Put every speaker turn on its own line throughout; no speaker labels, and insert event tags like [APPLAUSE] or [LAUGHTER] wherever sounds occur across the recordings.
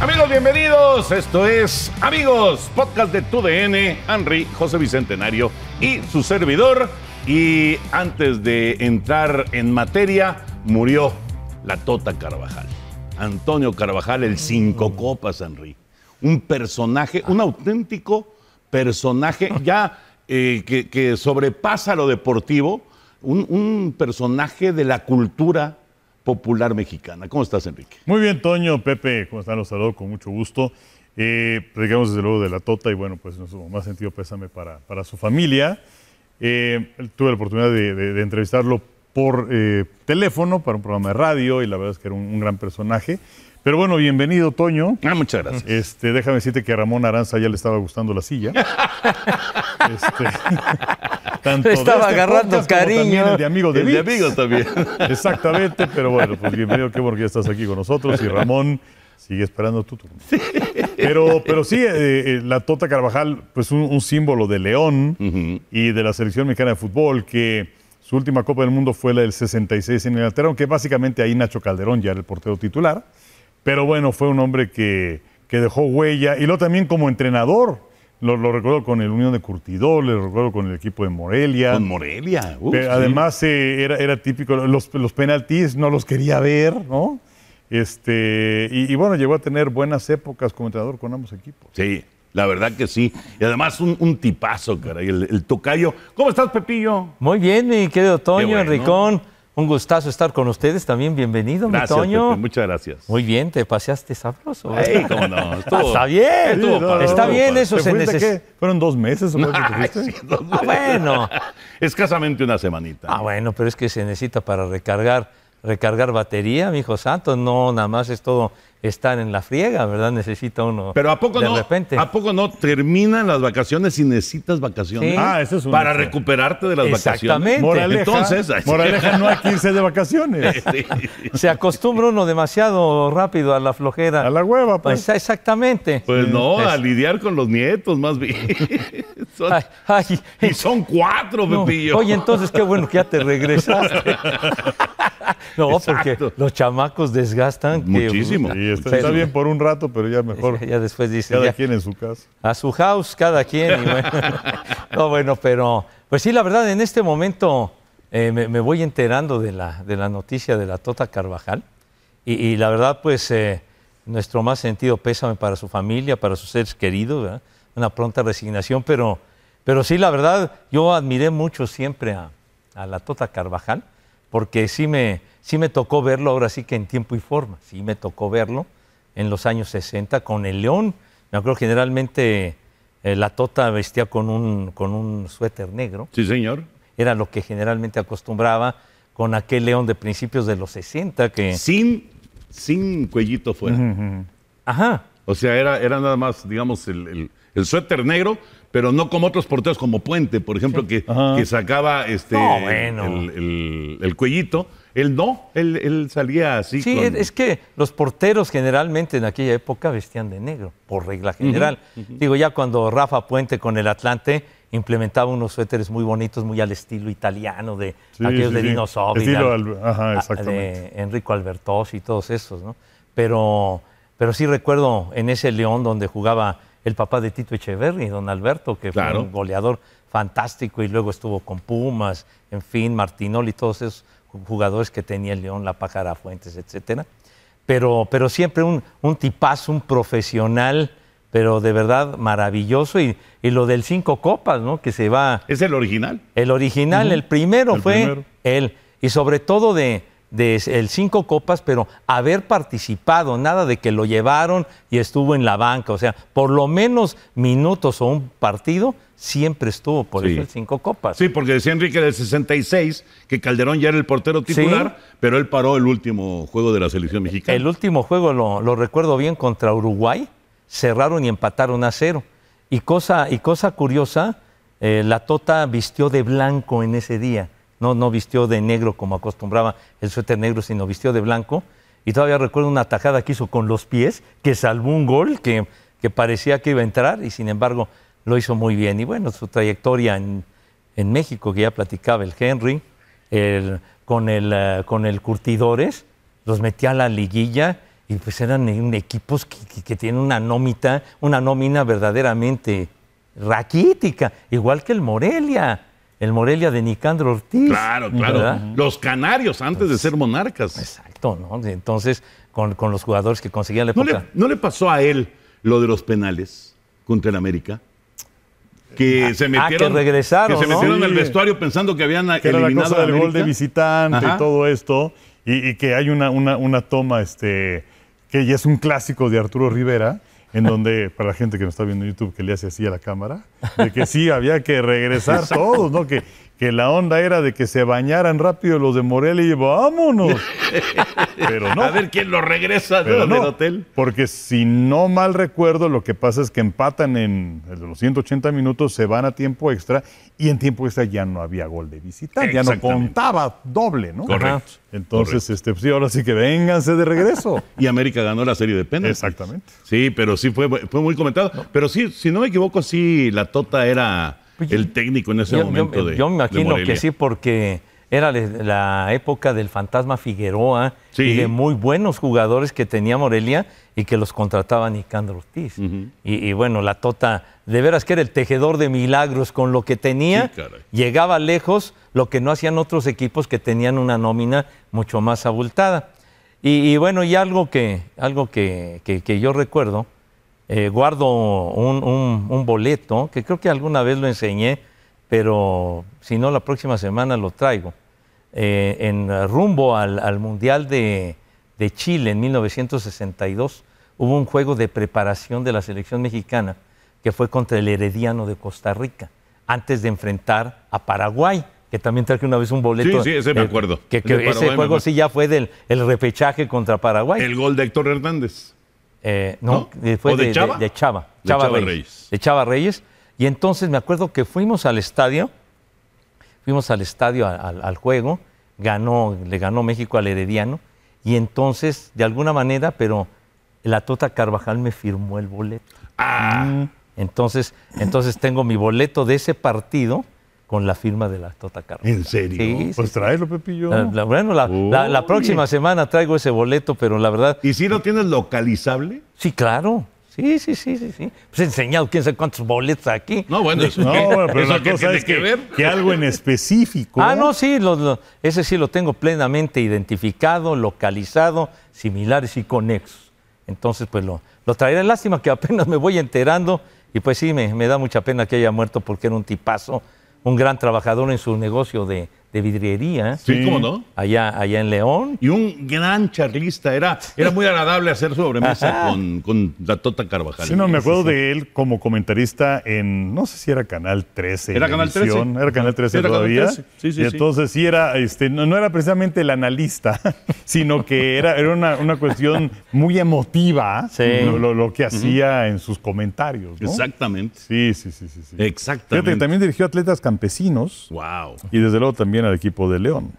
Amigos, bienvenidos. Esto es Amigos, podcast de TUDN, Henry, José Bicentenario y su servidor. Y antes de entrar en materia, murió la Tota Carvajal. Antonio Carvajal, el cinco copas, Henry. Un personaje, un auténtico personaje [LAUGHS] ya eh, que, que sobrepasa lo deportivo, un, un personaje de la cultura popular mexicana. ¿Cómo estás, Enrique?
Muy bien, Toño, Pepe, ¿cómo están? Los saludo con mucho gusto. Eh, predicamos desde luego de la Tota y bueno, pues nuestro más sentido pésame para, para su familia. Eh, tuve la oportunidad de, entrevistarlo por eh, teléfono para un programa de radio y la verdad es que era un gran personaje. Pero bueno, bienvenido, Toño.
Ah, muchas gracias.
Este, déjame decirte que a Ramón Aranza ya le estaba gustando la silla. [LAUGHS] Este, [LAUGHS] tanto
Estaba
este
agarrando
podcast
cariño.
el de amigo de
El de amigos también. [LAUGHS]
Exactamente, pero bueno, pues bienvenido, qué bueno que ya estás aquí con nosotros y Ramón sigue esperando tu turno. Pero, pero sí, eh, eh, la Tota Carvajal, pues un, un símbolo de León y de la selección mexicana de fútbol, que su última Copa del Mundo fue la del 66 en Inglaterra, aunque básicamente ahí Nacho Calderón ya era el portero titular. Pero bueno, fue un hombre que, que dejó huella y luego también como entrenador. Lo, lo recuerdo con el Unión de Curtidor, lo recuerdo con el equipo de Morelia.
Con Morelia. uf,
Pero
sí.
además eh, era, era típico, los, los penaltis no los quería ver, ¿no? Este, y, y bueno, llegó a tener buenas épocas como entrenador con ambos equipos.
Sí, la verdad que sí. Y además un, un tipazo, caray, el, el tocayo. ¿Cómo estás, Pepillo?
Muy bien, mi querido Toño,
bueno.
Enricón. Un gustazo estar con ustedes también. Bienvenido,
Gracias,
mi Toño.
Pepe, muchas gracias.
Muy bien, te paseaste sabroso.
Ey, cómo no. [LAUGHS] Estuvo-
está bien.
estuvo padre,
está
estuvo
bien,
padre.
eso
¿Te
se necesita.
¿Fueron dos meses o
Ay,
fuiste?
sí, dos
Ah,
veces.
bueno. [LAUGHS]
Escasamente una semanita.
Ah, bueno, pero es que se necesita para recargar, recargar batería, mi hijo santo. No, nada más es todo estar en la friega, ¿verdad? Necesita uno.
Pero ¿a poco
de
no?
repente.
¿A poco no terminan las vacaciones y necesitas vacaciones?
Sí.
Ah, ese es un
Para
hecho.
recuperarte de las
Exactamente.
vacaciones.
Moraleja,
Entonces, [LAUGHS]
moraleja no hay que irse de vacaciones. [LAUGHS]
Sí.
Se acostumbra uno demasiado rápido a la flojera.
A la hueva, pues.
Pues, exactamente.
Pues no,
Es-
a lidiar con los nietos, más bien. [LAUGHS] Son-
Ay, ay,
y son cuatro,
no.
Pepillo.
Oye, entonces qué bueno que ya te regresaste. [LAUGHS] no, porque
Exacto.
los chamacos desgastan. que-
Muchísimo.
Sí, está, está bien por un rato, pero ya mejor
Ya después dice,
cada
ya,
quien en su casa.
a su house cada quien. y bueno. [LAUGHS] no, bueno, pero pues sí, la verdad, en este momento eh, me, me voy enterando de la, de la noticia de la Tota Carvajal y, y la verdad, pues eh, nuestro más sentido pésame para su familia, para sus seres queridos, ¿verdad? una pronta resignación, pero, pero sí, la verdad, yo admiré mucho siempre a, a la Tota Carvajal porque sí me, sí me tocó verlo ahora sí que en tiempo y forma, sí me tocó verlo en los años 60 con el León. Me acuerdo generalmente eh, la Tota vestía con un, con un suéter negro,
Sí, señor.
era lo que generalmente acostumbraba con aquel León de principios de los 60 que...
Sin, sin cuellito fuera.
Ajá,
O sea, era, era nada más, digamos, el, el- el suéter negro, pero no como otros porteros como Puente, por ejemplo, que, que sacaba este,
No, bueno.
el, el- el cuellito. Él no, él, él salía así.
Sí,
con-
es que los porteros generalmente en aquella época vestían de negro, por regla general. Digo, ya cuando Rafa Puente con el Atlante implementaba unos suéteres muy bonitos, muy al estilo italiano, de
Sí,
aquellos
sí,
de
sí.
Dino
Estilo al- ajá,
a-
exactamente.
de Enrico Albertosi y todos esos, ¿no? Pero, pero sí recuerdo en ese León donde jugaba el papá de Tito Echeverri, don Alberto, que
Claro.
fue un goleador fantástico y luego estuvo con Pumas, en fin, Martinoli, todos esos jugadores que tenía el León, La Pájara Fuentes, etcétera. Pero, pero siempre un, un tipazo, un profesional, pero de verdad maravilloso. Y, y lo del cinco copas, ¿no? Que se va.
¿Es el original?
El original, el primero
El
fue
primero.
él. Y sobre todo de, de el cinco copas, pero haber participado, nada de que lo llevaron y estuvo en la banca, o sea, por lo menos minutos o un partido siempre estuvo, por
Sí.
eso el cinco copas.
Sí, porque decía Enrique del 66 que Calderón ya era el portero titular, pero él paró el último juego de la selección mexicana.
El último juego lo, lo recuerdo bien contra Uruguay, cerraron y empataron a cero. Y cosa, y cosa curiosa, eh, la Tota vistió de blanco en ese día. No, no vistió de negro como acostumbraba el suéter negro, sino vistió de blanco. Y todavía recuerdo una tajada que hizo con los pies, que salvó un gol que, que parecía que iba a entrar y sin embargo lo hizo muy bien. Y bueno, su trayectoria en, en México, que ya platicaba el Henry, el- con, el, eh, con el Curtidores, los metía a la liguilla y pues eran equipos que, que- que tienen una nómita, una nómina verdaderamente raquítica, igual que el Morelia, el Morelia de Nicandro Ortiz.
Claro, claro.
¿verdad?
Los canarios antes de ser monarcas.
Exacto, ¿no? Entonces, con, con los jugadores que conseguían la
¿No
época.
le, no le pasó a él lo de los penales contra el América? Que se
ah,
metieron,
que regresaron,
que se
¿no?
metieron al
Sí.
vestuario pensando que habían
que era la
eliminado
cosa
a
del gol de visitante
Ajá.
y todo esto, y, y que hay una, una, una toma este, que ya es un clásico de Arturo Rivera, en donde, para la gente que nos está viendo en YouTube, que le hace así a la cámara, de que sí, había que regresar [LAUGHS] todos, ¿no? Que, que la onda era de que se bañaran rápido los de Morelia y vámonos. [LAUGHS] Pero no.
A ver quién lo regresa ¿no?
Pero
del
no,
hotel.
porque si no mal recuerdo, lo que pasa es que empatan en los 180 minutos, se van a tiempo extra y en tiempo extra ya no había gol de visitante, ya no contaba doble, ¿no?
Correcto.
Entonces, este, pues, sí, ahora sí que vénganse de regreso.
Y América ganó la serie de penales.
Exactamente.
Sí, pero sí fue, fue muy comentado. Pero sí, si no me equivoco, sí, la Tota era el técnico en ese
Yo,
momento
yo-
de
yo me imagino que sí, porque era la época del fantasma Figueroa
Sí.
y de muy buenos jugadores que tenía Morelia y que los contrataba Nicandro Ortiz. y, y bueno, la Tota, de veras que era el tejedor de milagros con lo que tenía,
Sí,
llegaba lejos, lo que no hacían otros equipos que tenían una nómina mucho más abultada. Y, y bueno, y algo que, algo que, que- que yo recuerdo, eh, guardo un, un- un boleto, que creo que alguna vez lo enseñé, pero si no, la próxima semana lo traigo. Eh, en rumbo al, al Mundial de, de Chile en 1962, hubo un juego de preparación de la selección mexicana que fue contra el Herediano de Costa Rica, antes de enfrentar a Paraguay, que también traje una vez un boleto.
Sí, sí, ese me acuerdo.
Que,
Paraguay
ese juego sí ya fue del el repechaje contra Paraguay.
El gol de Héctor Hernández.
Eh, no,
¿No?
eh, fue
¿O de Chava?
de Chava.
De
Chava
Chava
Reyes,
Reyes.
De Chava Reyes. Y entonces me acuerdo que fuimos al estadio, fuimos al estadio a- al, al juego, ganó, le ganó México al Herediano, y entonces, de alguna manera, pero la Tota Carvajal me firmó el boleto.
Ah,
Entonces, entonces tengo mi boleto de ese partido con la firma de la Tota Carvajal.
¿en serio?
Sí,
Pues
sí.
tráelo, Pepillo.
La- la- bueno, la, la- la
Uy.
próxima semana traigo ese boleto, pero la verdad,
¿Y si lo tienes localizable?
Sí, claro. Sí, sí, sí, sí, sí. Pues he enseñado quién sabe cuántos boletos aquí.
No, bueno, eso,
No, bueno, pero
¿Eso
la cosa
tiene
es
que
que,
ver?
que algo en específico.
Ah, no, sí, lo- lo- ese sí lo tengo plenamente identificado, localizado, similares y conexos. Entonces, pues lo, lo traeré. Lástima que apenas me voy enterando y pues sí, me, me da mucha pena que haya muerto porque era un tipazo, un gran trabajador en su negocio de, de vidriería,
Sí. ¿cómo no?
allá, allá en León.
Y un gran charlista. Era, era muy agradable hacer sobremesa con, con la Tota Carvajal.
Sí, no, me acuerdo de él como comentarista en, no sé si era Canal 13.
Era Canal 13.
edición, Era Canal 13
Era Canal
todavía.
13. Sí, sí,
y
sí.
entonces sí era, este, no, no era precisamente el analista, [LAUGHS] sino que era, era una, una cuestión muy emotiva
Sí.
lo, lo- lo que hacía en sus comentarios. ¿no?
Exactamente.
Sí, sí, sí, sí. sí. Fíjate
Exactamente.
que también dirigió atletas campesinos
Wow.
y desde luego también al equipo de León.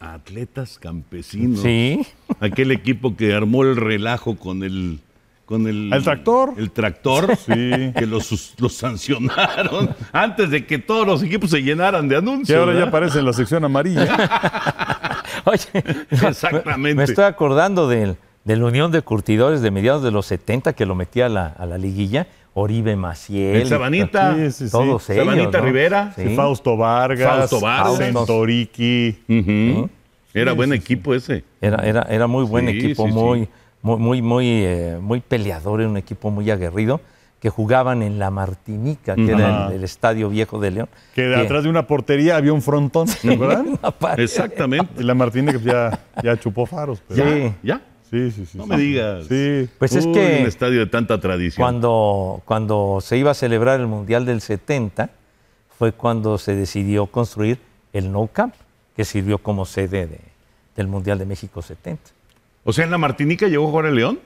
Atletas campesinos.
Sí.
Aquel equipo que armó el relajo con el. Con el,
¿El tractor?
El tractor.
Sí.
Que los, los sancionaron [LAUGHS] antes de que todos los equipos se llenaran de anuncios.
Que ahora ya aparece en la sección amarilla. [LAUGHS]
Oye,
Exactamente.
Me estoy acordando del, de la Unión de Curtidores de mediados de los 70 que lo metía a la, a la liguilla. Oribe Maciel.
El Sabanita.
Sí, sí, sí.
Todos ellos.
Sabanita
¿no?
Rivera.
Sí.
Fausto Vargas,
Fausto Vargas.
Centoriqui.
Ujú. Era buen equipo ese.
Era, era, era muy buen
Sí,
equipo,
sí, sí.
muy, muy, muy, muy, eh, muy peleador, era un equipo muy aguerrido, que jugaban en la Martinica, que era el, el estadio viejo de León.
Que de atrás de una portería había un frontón, ¿te acuerdan? [LAUGHS]
Exactamente.
Y la Martínez ya, ya chupó faros. pero-
Sí.
¿Ya?
Sí, sí, sí.
No
sí.
me digas.
Sí.
Pues es que
Un estadio de tanta tradición.
cuando, cuando se iba a celebrar el Mundial del 70, fue cuando se decidió construir el No Camp, que sirvió como sede de- del Mundial de México 70.
O sea, en la Martinica llegó a jugar el León.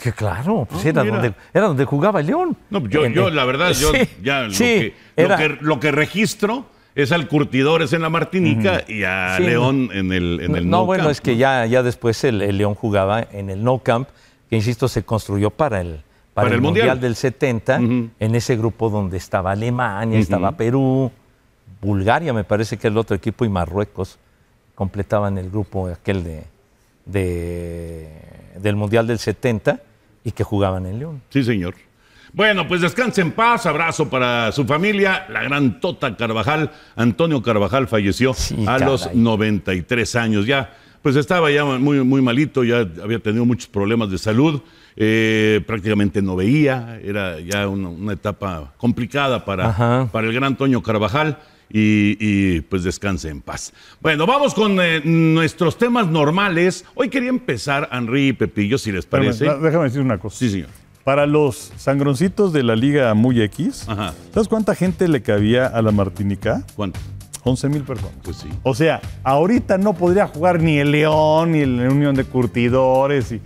Que claro, pues
Ah,
era,
mira.
donde, era donde jugaba el León.
No, yo,
En-
yo la verdad, [LAUGHS] yo
Sí,
ya lo,
sí,
que, lo,
era-
que, lo que registro es al Curtidores en la Martinica y a
Sí,
León en el, en el
no,
Nou
bueno,
Camp,
es que
¿no?
ya, ya después el, el León jugaba en el No Camp, que insisto, se construyó para el, para
Para
el
Mundial.
mundial. del 70,
Ujú.
en ese grupo donde estaba Alemania, estaba Perú, Bulgaria, me parece que el otro equipo, y Marruecos completaban el grupo aquel de, de- del Mundial del 70 y que jugaban en León.
Sí, señor. Bueno, pues descanse en paz, abrazo para su familia, la gran Tota Carvajal. Antonio Carvajal falleció
Sí,
a los
caray.
93 años ya. Pues estaba ya muy, muy malito, ya había tenido muchos problemas de salud, eh, prácticamente no veía, era ya una, una etapa complicada para,
Ajá.
para el gran Antonio Carvajal. Y, y, pues descanse en paz. Bueno, vamos con eh, nuestros temas normales. Hoy quería empezar, Henry y Pepillo, si les parece.
da- déjame decir una cosa.
Sí, señor.
Para los sangroncitos de la Liga Muy X,
Ajá.
¿sabes cuánta gente le cabía a la Martinica?
¿Cuánto?
11 mil personas.
Pues sí.
O sea, ahorita no podría jugar ni el León, ni la Unión de Curtidores. Y,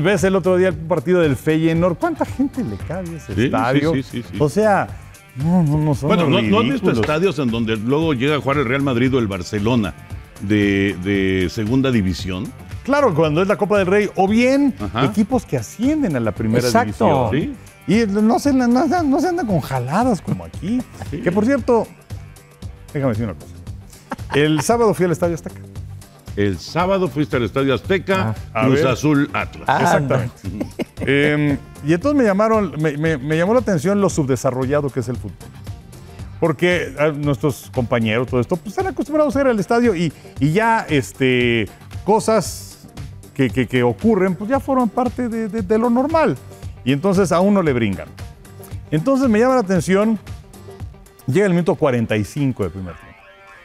ves el otro día el partido del Feyenoord. ¿Cuánta gente le cabe a ese
Sí,
estadio?
sí, sí, sí, sí.
O sea, no, no, no son
Bueno, ¿no, no has visto estadios en donde luego llega a jugar el Real Madrid o el Barcelona de, de segunda división?
Claro, cuando es la Copa del Rey, o bien
Ajá.
equipos que ascienden a la primera
Exacto.
división. Y no se, no, no- no se andan con jaladas como aquí. Que por cierto, déjame decir una cosa. El sábado fui al Estadio Azteca.
El sábado fuiste al Estadio Azteca,
Ah. A
Cruz. Azul Atlas.
Ah,
Exactamente. [LAUGHS] Eh, y entonces me llamaron, me, me- me llamó la atención lo subdesarrollado que es el fútbol. Porque ah, nuestros compañeros, todo esto, pues están acostumbrados a ir al estadio y, y ya este, cosas que, que- que ocurren, pues ya forman parte de, de- de lo normal. Y entonces a uno le brincan. Entonces me llama la atención, llega el minuto 45 de primer tiempo.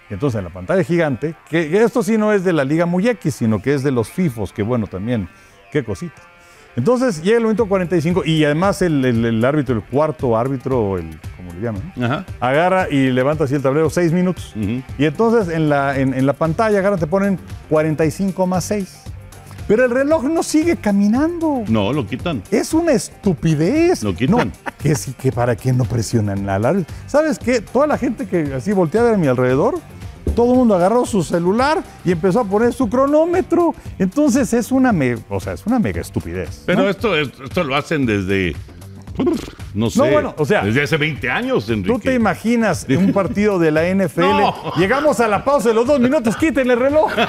Y entonces en la pantalla gigante, que, esto sí no es de la Liga Muy X, sino que es de los FIFOs, que bueno, también, qué cosita. Entonces llega el minuto 45 y además el, el- el árbitro, el cuarto árbitro, el, como le llaman, agarra y levanta así el tablero, seis minutos.
Ujú.
Y entonces en la, en, en la pantalla, agarra, te ponen 45 más 6. Pero el reloj no sigue caminando.
No, lo quitan.
Es una estupidez.
Lo quitan.
No, que sí, que para qué no presionan al árbitro. ¿Sabes qué? Toda la gente que así volteaba a mi alrededor, todo el mundo agarró su celular y empezó a poner su cronómetro. Entonces es una, me- o sea, es una mega estupidez.
Pero
¿no?
esto, esto lo hacen desde, no sé,
bueno, o sea,
desde hace 20 años, Enrique.
¿Tú te imaginas [LAUGHS] un partido de la NFL?
No.
Llegamos a la pausa de los dos minutos, quítenle el reloj. [LAUGHS]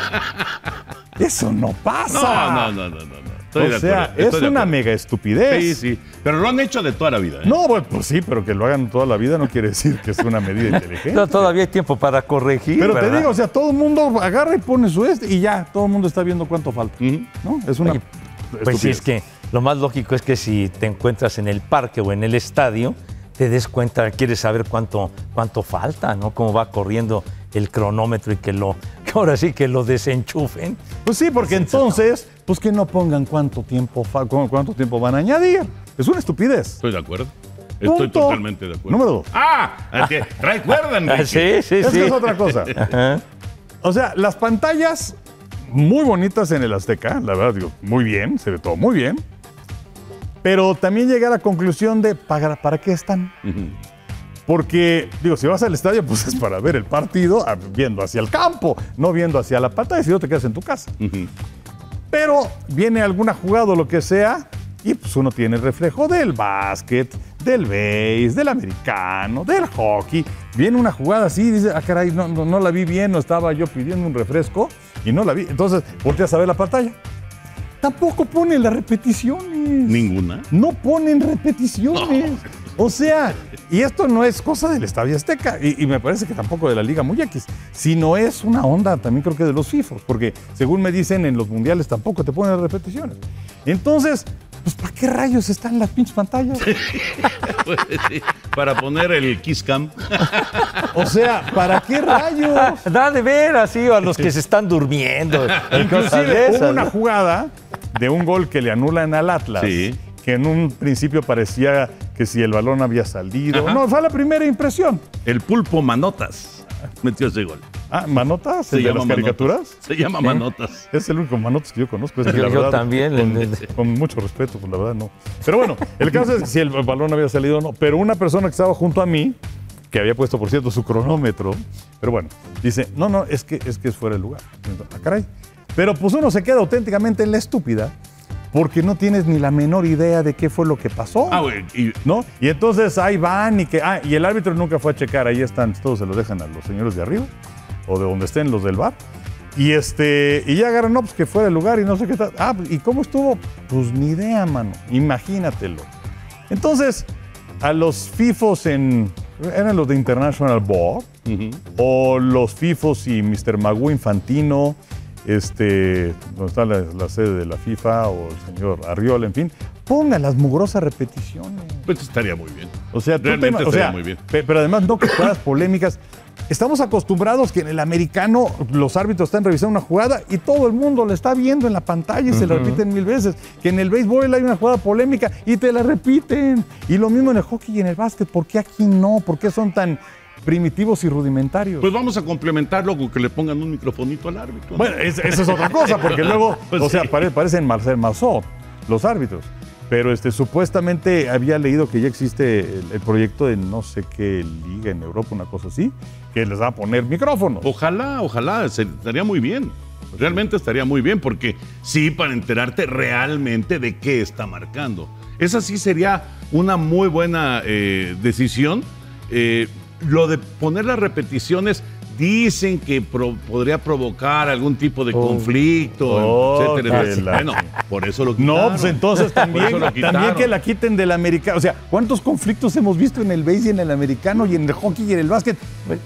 Eso no pasa.
No, no, no, no, no. no. Estoy
o
de
sea,
acuerdo,
es
de
una mega estupidez.
Sí, sí. Pero lo han hecho de toda la vida. ¿eh?
No, pues sí, pero que lo hagan toda la vida no quiere decir que es una medida inteligente. [LAUGHS]
No, todavía hay tiempo para corregir.
Pero te digo, o sea, todo el mundo agarra y pone su este y ya, todo el mundo está viendo cuánto falta. ¿No? Es una.
Oye, Pues sí, es que lo más lógico es que si te encuentras en el parque o en el estadio, te des cuenta, quieres saber cuánto, cuánto falta, ¿no? Cómo va corriendo el cronómetro y que lo, que ahora sí que lo desenchufen.
Pues sí, porque entonces, pues que no pongan cuánto tiempo, cuánto tiempo van a añadir. Es una estupidez.
Estoy de acuerdo. Estoy
Punto.
totalmente de acuerdo.
Número dos.
Ah, es que recuerdan.
Ah, sí, sí,
Es
sí.
es otra cosa. [LAUGHS]
Ajá.
O sea, las pantallas muy bonitas en el Azteca, la verdad, digo, muy bien, se ve todo muy bien. Pero también llegué a la conclusión de, ¿para, para qué están? Porque, digo, si vas al estadio, pues es para ver el partido ah, viendo hacia el campo, no viendo hacia la pantalla, si no te quedas en tu casa. Pero viene alguna jugada o lo que sea, y pues uno tiene el reflejo del básquet, del base, del americano, del hockey. Viene una jugada así y dice, ah, caray, no, no, no la vi bien, no estaba yo pidiendo un refresco y no la vi. Entonces, volteas a ver la pantalla. Tampoco ponen las repeticiones.
Ninguna.
No ponen repeticiones. O sea, y esto no es cosa del Estadio Azteca, y, y me parece que tampoco de la Liga Muy X, sino es una onda también creo que de los FIFOs, porque según me dicen en los mundiales tampoco te ponen repeticiones. Entonces, pues ¿para qué rayos están las pinches pantallas?
Pues, [LAUGHS] sí, para poner el Kiss Cam.
O sea, ¿para qué rayos?
Da de ver así a los que se están durmiendo.
Inclusive hubo una jugada de un gol que le anulan al Atlas,
Sí.
que en un principio parecía que si el balón había salido.
Ajá.
No, fue la primera impresión.
El pulpo Manotas metió ese gol.
Ah, ¿Manotas?
Se
¿El de
llama
las caricaturas?
Manotas. Se llama Manotas.
Es el único Manotas que yo conozco. es que
Yo-
la
yo
verdad,
también,
Con,
el- el-
con mucho respeto, pues la verdad no. Pero bueno, el caso es que si el balón había salido o no. Pero una persona que estaba junto a mí, que había puesto, por cierto, su cronómetro, pero bueno, dice, no, no, es que es, que es fuera de lugar. Ah, caray. Pero pues uno se queda auténticamente en la estúpida porque no tienes ni la menor idea de qué fue lo que pasó.
Ah, güey. Y
¿No? Y entonces ahí van y que. Ah, y el árbitro nunca fue a checar, ahí están, todos se lo dejan a los señores de arriba, o de donde estén los del bar. Y este, y ya agarran, no, pues que fuera el lugar y no sé qué tal. Ah, ¿y cómo estuvo? Pues ni idea, mano. Imagínatelo. Entonces, a los FIFOs en. Eran los de International Board, o los FIFOs y Mr. Magoo Infantino, este, donde está la, la sede de la FIFA, o el señor Arriola, en fin, pongan las mugrosas repeticiones.
pues estaría muy bien.
O sea, tú te
Realmente
ima- o
estaría
sea,
muy bien.
pe- pero además no que jugadas polémicas. Estamos acostumbrados que en el americano los árbitros están revisando una jugada y todo el mundo la está viendo en la pantalla y se la repiten mil veces. Que en el béisbol hay una jugada polémica y te la repiten. Y lo mismo en el hockey y en el básquet. ¿Por qué aquí no? ¿Por qué son tan primitivos y rudimentarios?
Pues vamos a complementarlo con que le pongan un microfonito al árbitro. ¿no?
Bueno, es- esa es otra cosa, porque [LAUGHS] luego,
Pues
o sea,
sí.
pare- parecen Marcel Marceau, los árbitros. Pero este, supuestamente había leído que ya existe el, el proyecto de no sé qué liga en Europa, una cosa así, que les va a poner micrófonos.
Ojalá, ojalá, estaría muy bien. Realmente estaría muy bien, porque sí, para enterarte realmente de qué está marcando. Esa sí sería una muy buena eh, decisión. Eh, lo de poner las repeticiones, dicen que pro- podría provocar algún tipo de conflicto,
Oh,
etcétera. Bueno, por eso lo quitaron.
No, pues entonces [LAUGHS] también, también que la quiten del americano. O sea, ¿cuántos conflictos hemos visto en el béis y en el americano y en el hockey y en el básquet?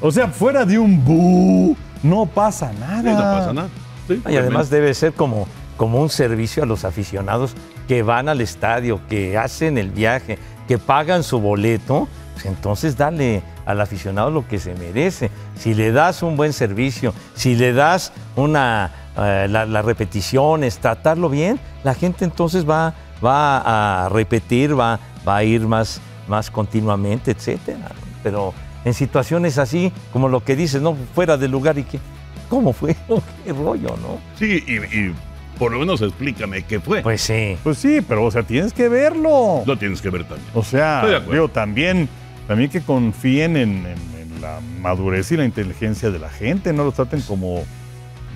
O sea, fuera de un bu, no pasa nada.
Sí, no pasa nada. Sí,
Y además debe ser como, como un servicio a los aficionados que van al estadio, que hacen el viaje, que pagan su boleto. Pues entonces dale al aficionado lo que se merece. Si le das un buen servicio, si le das una, eh, la- las repeticiones, tratarlo bien, la gente entonces va, va a repetir, va, va a ir más, más continuamente, etcétera. Pero en situaciones así, como lo que dices, no fuera de lugar y que, ¿cómo fue? [LAUGHS] ¿Qué rollo, no?
Sí, y, y por lo menos explícame qué fue.
Pues sí.
Pues sí, pero o sea, tienes que verlo.
lo tienes que ver también.
O sea, digo, también, también que confíen en, en- en la madurez y la inteligencia de la gente, no los traten como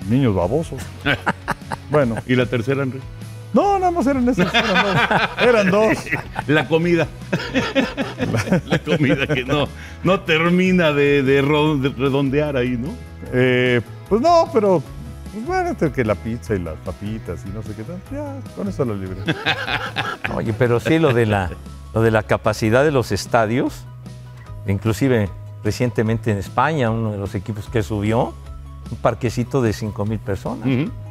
niños babosos. [LAUGHS] bueno,
¿Y la tercera, Enrique?
no, nada más eran esos, eran dos. Eran dos. [LAUGHS]
La comida. [LAUGHS] la comida que no, no termina de, de ro- de redondear ahí, ¿no?
Eh, pues no, pero pues bueno, entre que la pizza y las papitas y no sé qué tal, ya, con eso lo libre.
Oye, pero sí lo de la, lo de la capacidad de los estadios, inclusive recientemente en España, uno de los equipos que subió, un parquecito de 5 mil personas.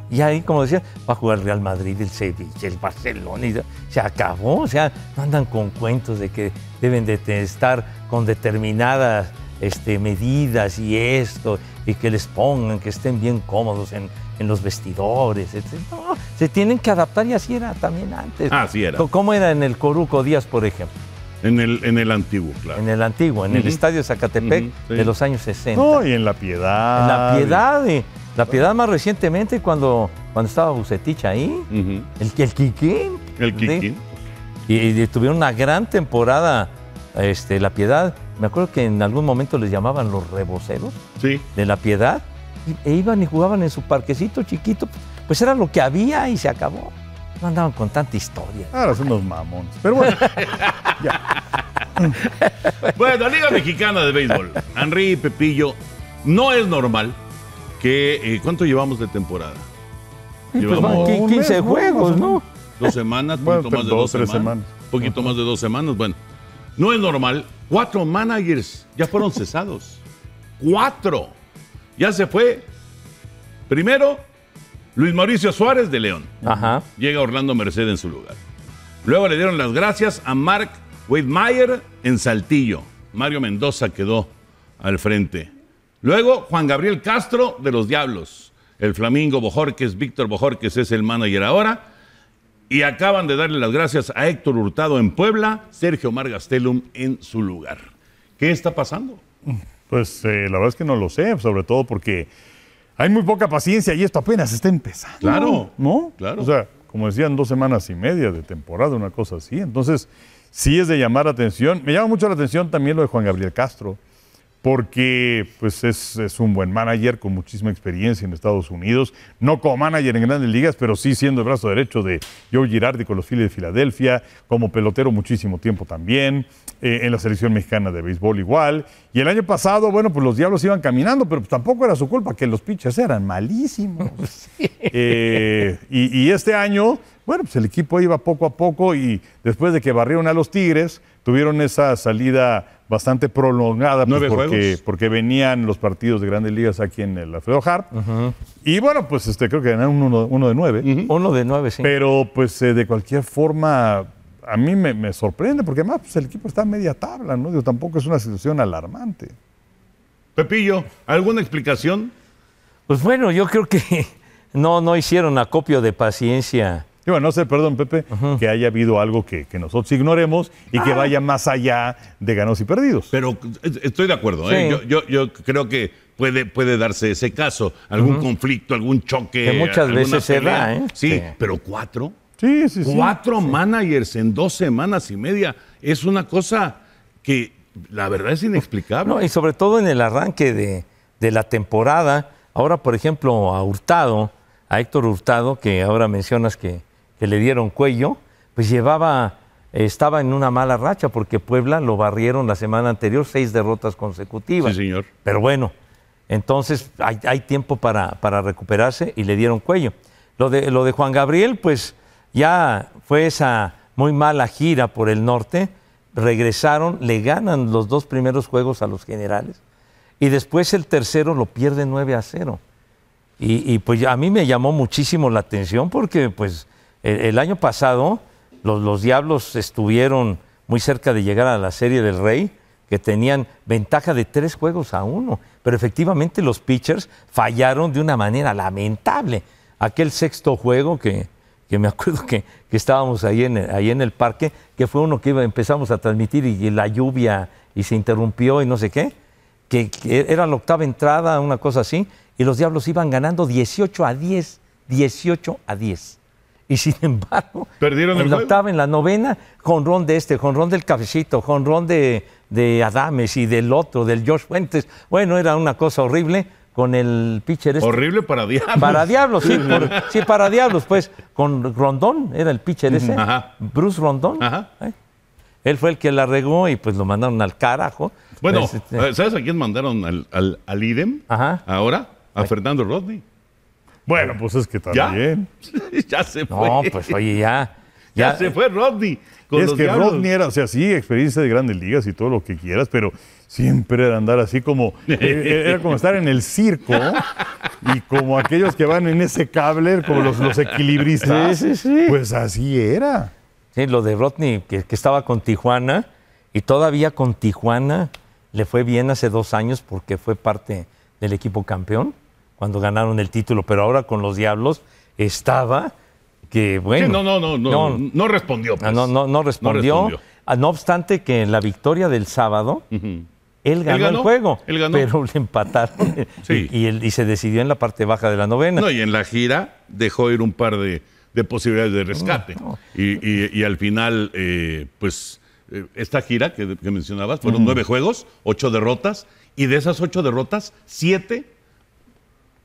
Y ahí, como decía, va a jugar el Real Madrid, el Sevilla, el Barcelona, y se acabó. O sea, no andan con cuentos de que deben de estar con determinadas este, medidas y esto, y que les pongan, que estén bien cómodos en, en los vestidores, etc. No, se tienen que adaptar y así era también antes.
Así era.
¿Cómo era en el Coruco Díaz, por ejemplo?
En el, en el antiguo, claro.
En el antiguo, en el estadio Zacatepec
sí.
de los años 60.
No, y en la piedad.
En la piedad, eh, la piedad más recientemente cuando, cuando estaba Bucetich ahí, el, el Quiquín.
El. Kikín.
Y, y tuvieron una gran temporada, este, la piedad. Me acuerdo que en algún momento les llamaban los reboceros
Sí.
de la piedad. y- e iban y jugaban en su parquecito chiquito. Pues era lo que había y se acabó. No andaban con tanta historia.
Ahora son unos mamones. Pero bueno, [LAUGHS]
Bueno, Liga Mexicana de Béisbol. Henry Pepillo, no es normal que. eh, ¿Cuánto llevamos de temporada?
Pues,
Llevamos
qui-
un
15
mes, ¿no?
juegos, ¿no?
dos semanas,
Bueno,
poquito más de
dos,
dos
tres
semanas.
semanas.
Poquito más de dos semanas. Bueno, no es normal. Cuatro managers ya fueron [LAUGHS] cesados. Cuatro. Ya se fue. Primero, Luis Mauricio Suárez de León.
Ajá.
Llega Orlando Merced en su lugar. Luego le dieron las gracias a Mark Weidmayer en Saltillo. Mario Mendoza quedó al frente. Luego Juan Gabriel Castro de los Diablos. El Flamingo Bojorques, Víctor Bojorques es el manager ahora. Y acaban de darle las gracias a Héctor Hurtado en Puebla, Sergio Margastelum en su lugar. ¿Qué está pasando?
Pues eh, la verdad es que no lo sé, sobre todo porque hay muy poca paciencia y esto apenas está empezando.
Claro,
¿No?
claro.
O sea, como decían, dos semanas y media de temporada, una cosa así. Entonces, sí es de llamar la atención. Me llama mucho la atención también lo de Juan Gabriel Castro, porque pues es, es un buen manager con muchísima experiencia en Estados Unidos, no como manager en grandes ligas, pero sí siendo el brazo derecho de Joe Girardi con los Phillies de Filadelfia, como pelotero muchísimo tiempo también, eh, en la selección mexicana de béisbol igual. Y el año pasado, bueno, pues los Diablos iban caminando, pero pues tampoco era su culpa que los pitchers eran malísimos. [LAUGHS] Eh, y, y este año, bueno, pues el equipo iba poco a poco y después de que barrieron a los Tigres, tuvieron esa salida bastante prolongada pues, porque, venían los partidos de grandes ligas aquí en el Alfredo Harp. Y bueno, pues este, creo que ganaron uno, uno de nueve.
Uno de nueve, sí.
Pero pues eh, de cualquier forma, a mí me, me sorprende porque además pues, el equipo está a media tabla, ¿no? Digo, tampoco es una situación alarmante.
Pepillo, ¿alguna explicación?
Pues bueno, yo creo que [LAUGHS] no, no hicieron acopio de paciencia.
Y bueno, no sé, perdón, Pepe, que haya habido algo que, que nosotros ignoremos y
Ah.
que vaya más allá de ganos y perdidos.
Pero estoy de acuerdo, ¿eh? Yo, yo- yo creo que puede, puede darse ese caso, algún conflicto, algún choque.
Que muchas veces se da, ¿eh?
Sí,
Sí.
pero cuatro.
Sí, sí, sí.
Cuatro managers en dos semanas y media es una cosa que la verdad es inexplicable.
No, y sobre todo en el arranque de, de la temporada. Ahora, por ejemplo, a Hurtado, a Héctor Hurtado, que ahora mencionas que, que le dieron cuello, pues llevaba, estaba en una mala racha porque Puebla lo barrieron la semana anterior, seis derrotas consecutivas.
Sí, señor.
Pero bueno, entonces hay, hay tiempo para, para recuperarse y le dieron cuello. Lo de, lo de Juan Gabriel, pues ya fue esa muy mala gira por el norte. Regresaron, le ganan los dos primeros juegos a los generales y después el tercero lo pierde 9 a 0. Y, y, pues a mí me llamó muchísimo la atención porque pues el, año pasado los, los Diablos estuvieron muy cerca de llegar a la Serie del Rey, que tenían ventaja de tres juegos a uno, pero efectivamente los pitchers fallaron de una manera lamentable. Aquel sexto juego que, que me [LAUGHS] acuerdo que, que estábamos ahí en, el, ahí en el parque, que fue uno que iba- empezamos a transmitir y, la lluvia y se interrumpió y no sé qué, que, que era la octava entrada, una cosa así, y los Diablos iban ganando 18 a 10, 18 a 10. Y sin [LAUGHS] embargo,
Perdieron
en
el
la
juego.
octava, en la novena, jonrón de este, jonrón del cafecito, jonrón de, de Adames y del otro, del George Fuentes. Bueno, era una cosa horrible con el pitcher este.
Horrible para diablos.
Para Diablos, sí, por- [LAUGHS] sí, para Diablos, pues, con Rondón, era el pitcher ese,
Ajá.
Bruce Rondón.
Ajá.
¿eh? Él fue el que la regó y pues lo mandaron al carajo.
Bueno,
Pues, este,
eh, ¿sabes a quién mandaron al, al, al IDEM?
Ajá.
Ahora, a Fernando Rodney.
Bueno, pues es que también. [LAUGHS]
ya se fue.
no, pues oye, ya.
ya,
Ya,
se fue Rodney. con
Es
los
que
Diablos.
Rodney era, o sea, sí, experiencia de grandes ligas y todo lo que quieras, pero siempre era andar así como, [LAUGHS] eh, era como estar en el circo y como aquellos que van en ese cable, como los, los equilibristas.
Sí, sí, sí.
Pues así era.
Sí, lo de Rodney, que, que estaba con Tijuana, y todavía con Tijuana le fue bien hace dos años porque fue parte del equipo campeón cuando ganaron el título, pero ahora con los Diablos estaba que, bueno.
Sí, no, no, no, no, no, respondió.
Ah,
pues.
No, no, no respondió.
respondió.
Ah, No obstante que en la victoria del sábado, él, ganó
ganó,
el juego,
él ganó.
pero le empataron [LAUGHS]
Sí.
y, y él- y se decidió en la parte baja de la novena.
No, y en la gira dejó ir un par de, de posibilidades de rescate. Y, y- y al final, eh, pues, eh, esta gira que, que mencionabas, fueron nueve juegos, ocho derrotas, y de esas ocho derrotas, siete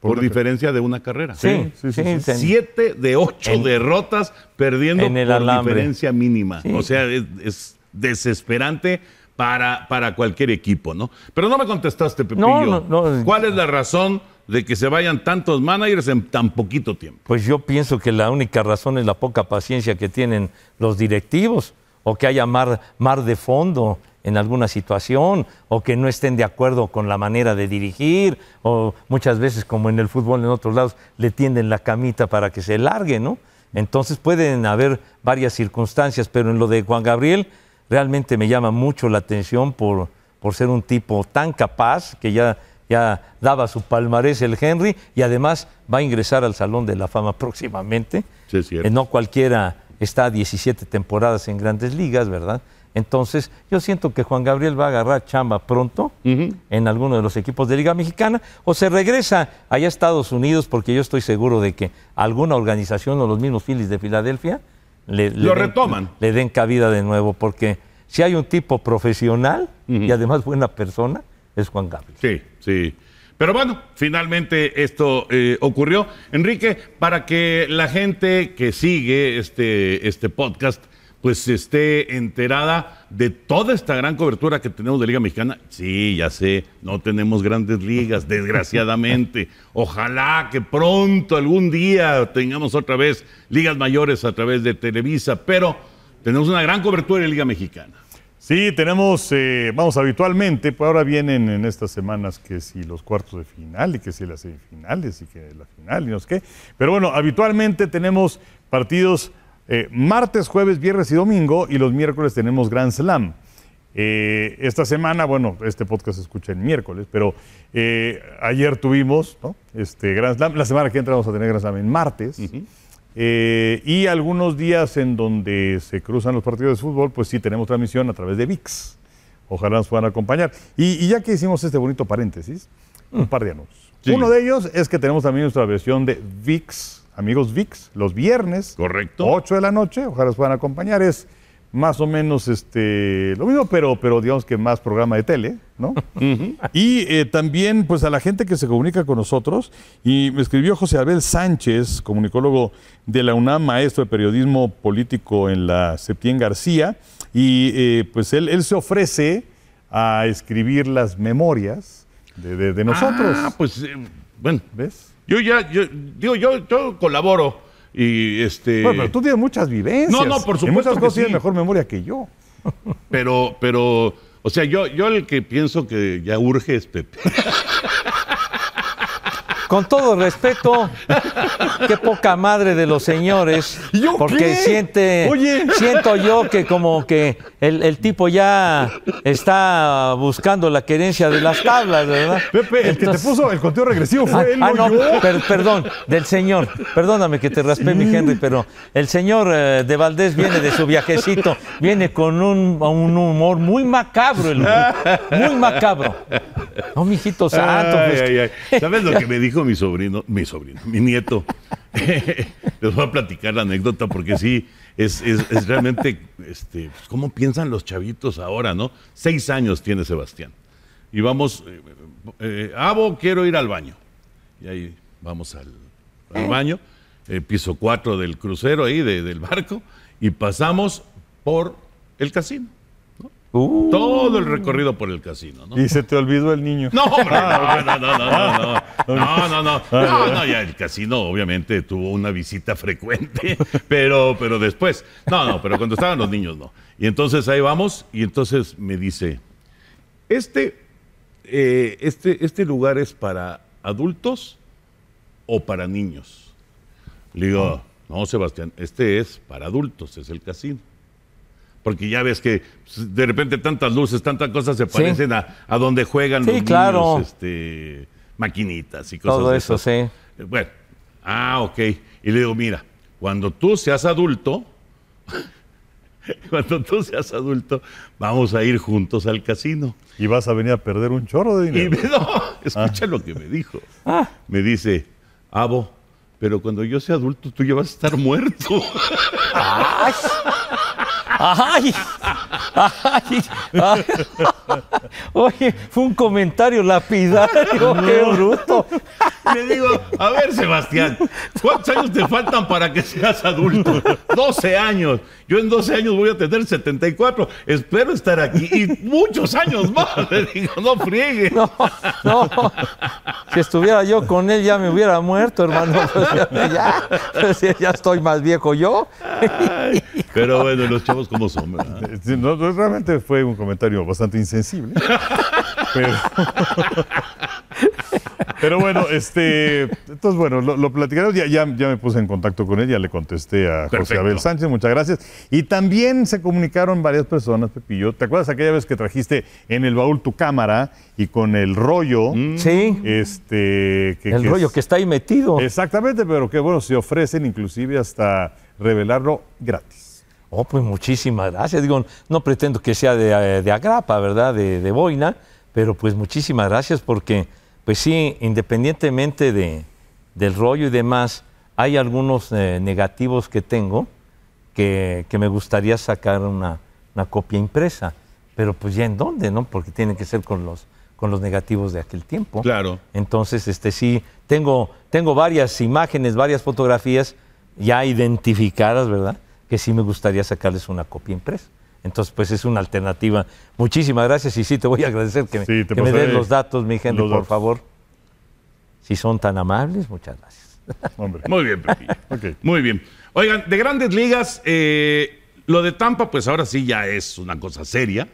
por, diferencia de una carrera.
sí,
sí, sí,
Siete de ocho
En-
derrotas perdiendo
en el
por
alambre.
diferencia mínima. O sea, es, es desesperante para, para cualquier equipo, ¿no? Pero no me contestaste, Pepillo.
No, no, no.
¿Cuál es la razón de que se vayan tantos managers en tan poquito tiempo?
Pues yo pienso que la única razón es la poca paciencia que tienen los directivos, o que haya mar, mar de fondo en alguna situación, o que no estén de acuerdo con la manera de dirigir, o muchas veces, como en el fútbol en otros lados, le tienden la camita para que se largue, ¿no? Entonces pueden haber varias circunstancias, pero en lo de Juan Gabriel realmente me llama mucho la atención por, por ser un tipo tan capaz que ya, ya daba su palmarés el Henry y además va a ingresar al Salón de la Fama próximamente.
Sí, es cierto.
Eh, no cualquiera está 17 temporadas en grandes ligas, ¿verdad? Entonces, yo siento que Juan Gabriel va a agarrar chamba pronto en alguno de los equipos de Liga Mexicana o se regresa allá a Estados Unidos porque yo estoy seguro de que alguna organización o los mismos Phillies de Filadelfia le, le
Lo
den-
retoman.
le den cabida de nuevo porque si hay un tipo profesional y además buena persona, es Juan Gabriel.
Sí, sí. Pero bueno, finalmente esto eh, ocurrió. Enrique, para que la gente que sigue este, este podcast pues esté enterada de toda esta gran cobertura que tenemos de Liga Mexicana. Sí, ya sé, no tenemos grandes ligas, desgraciadamente. [LAUGHS] Ojalá que pronto, algún día, tengamos otra vez ligas mayores a través de Televisa, pero tenemos una gran cobertura de Liga Mexicana.
Sí, tenemos, eh, vamos, habitualmente, pues ahora vienen en estas semanas que si los cuartos de final y que si las semifinales y que la final y no sé qué. Pero bueno, habitualmente tenemos partidos eh, martes, jueves, viernes y domingo y los miércoles tenemos Grand Slam. Eh, esta semana, bueno, este podcast se escucha en miércoles, pero eh, ayer tuvimos ¿no? este Grand Slam. La semana que entra vamos a tener Grand Slam en martes. Eh, y algunos días en donde se cruzan los partidos de fútbol, pues sí tenemos transmisión a través de VIX. Ojalá nos puedan acompañar. Y, y ya que hicimos este bonito paréntesis, un par de anuncios.
Sí.
Uno de ellos es que tenemos también nuestra versión de VIX, amigos VIX, los viernes,
Correcto.
8 de la noche. Ojalá nos puedan acompañar. Es más o menos este, lo mismo, pero, pero digamos que más programa de tele, ¿no? [LAUGHS] Y eh, también, pues a la gente que se comunica con nosotros, y me escribió José Abel Sánchez, comunicólogo de la UNAM, maestro de periodismo político en la Septién García, y eh, pues él, él se ofrece a escribir las memorias de, de- de nosotros.
Ah, pues eh, bueno,
¿Ves?
Yo ya, yo, digo, yo, yo colaboro y este.
Bueno, pero tú tienes muchas vivencias.
No, no, por supuesto
muchas
que
cosas
sí.
tienes mejor memoria que yo.
pero, pero, o sea, yo, yo el que pienso que ya urge es Pepe. [LAUGHS]
Con todo respeto, qué poca madre de los señores.
¿Yo
porque
qué?
siente,
Oye.
siento yo que como que el, el tipo ya está buscando la querencia de las tablas, ¿verdad?
Pepe, el que te puso el conteo regresivo fue
Ah,
él,
ah,
no,
no,
yo.
per- perdón, del señor. Perdóname que te raspé, mi Henry, pero el señor eh, de Valdés viene de su viajecito, viene con un, un humor muy macabro, el muy macabro. No, mijito santo.
Ay,
pues,
ay, ay. ¿Sabes lo que me dijo mi sobrino? Mi sobrino, mi nieto. [LAUGHS] Les voy a platicar la anécdota porque sí, es, es- realmente, este, pues, ¿cómo piensan los chavitos ahora, no? Seis años tiene Sebastián. Y vamos, eh, eh, Abo, quiero ir al baño. Y ahí vamos al, baño, eh, piso 4 del crucero ahí, de- del barco, y pasamos por el casino.
Uh,
Todo el recorrido por el casino, ¿no?
Y se te olvidó el niño.
No, hombre, no, no, no, no, no, no, no, no, no, no, no, ya el casino obviamente tuvo una visita frecuente, [LAUGHS] pero, pero después, no, no, pero cuando estaban los niños no. Y entonces ahí vamos y entonces me dice, este, eh, este, este lugar es para adultos o para niños. Le digo, no, Sebastián, este es para adultos, es el casino. Porque ya ves que pues, de repente tantas luces, tantas cosas se parecen a, a donde juegan
Sí,
los
claro.
niños, este, maquinitas y cosas
todo
de
eso,
esas.
sí.
Eh, Bueno, ah, ok. Y le digo, mira, cuando tú seas adulto, [LAUGHS] cuando tú seas adulto, vamos a ir juntos al casino.
Y vas a venir a perder un chorro de
Y
dinero.
me, [LAUGHS] no, escucha lo que me dijo. Me dice, Abo, pero cuando yo sea adulto, tú ya vas a estar muerto. [LAUGHS]
¡Ay! ¡Ay! ¡Ay! ay. Oye, fue un comentario lapidario, qué bruto.
Le digo, a ver, Sebastián, ¿cuántos años te faltan para que seas adulto? 12 años. Yo en 12 años voy a tener 74. Espero estar aquí y muchos años más. Le digo, no friegue.
No, no. Si estuviera yo con él ya me hubiera muerto, hermano. Pues ya, ya, pues ya estoy más viejo yo.
Ay, pero bueno, los chavos como son, ¿verdad?
No, realmente fue un comentario bastante insensible. pero, Pero bueno, este, entonces bueno, lo, lo platicaremos. Ya, ya, ya me puse en contacto con él, ya le contesté a José. Abel Sánchez, muchas gracias. Y también se comunicaron varias personas, Pepillo. ¿Te acuerdas aquella vez que trajiste en el baúl tu cámara y con el rollo?
Sí,
Este, que,
el
que
rollo
es-
que está ahí metido.
Exactamente, pero que bueno, se ofrecen inclusive hasta revelarlo gratis.
Oh, pues muchísimas gracias. Digo, no pretendo que sea de, eh, de agrapa, ¿verdad? De, de boina, pero pues muchísimas gracias porque, pues sí, independientemente de, del rollo y demás, hay algunos eh, negativos que tengo que, que me gustaría sacar una, una copia impresa. Pero pues ya en dónde, ¿no? Porque tiene que ser con los, con los negativos de aquel tiempo.
Claro.
Entonces, este sí, tengo, tengo varias imágenes, varias fotografías ya identificadas, ¿verdad? Que sí me gustaría sacarles una copia impresa. Entonces, pues es una alternativa. Muchísimas gracias y sí te voy a agradecer que, me-
Sí,
que me den los datos, mi gente, por
datos.
favor. Si son tan amables, muchas gracias.
Hombre.
Muy bien, Pepillo. [LAUGHS]
Ok.
Muy bien. Oigan, de grandes ligas, eh, lo de Tampa, pues ahora sí ya es una cosa seria,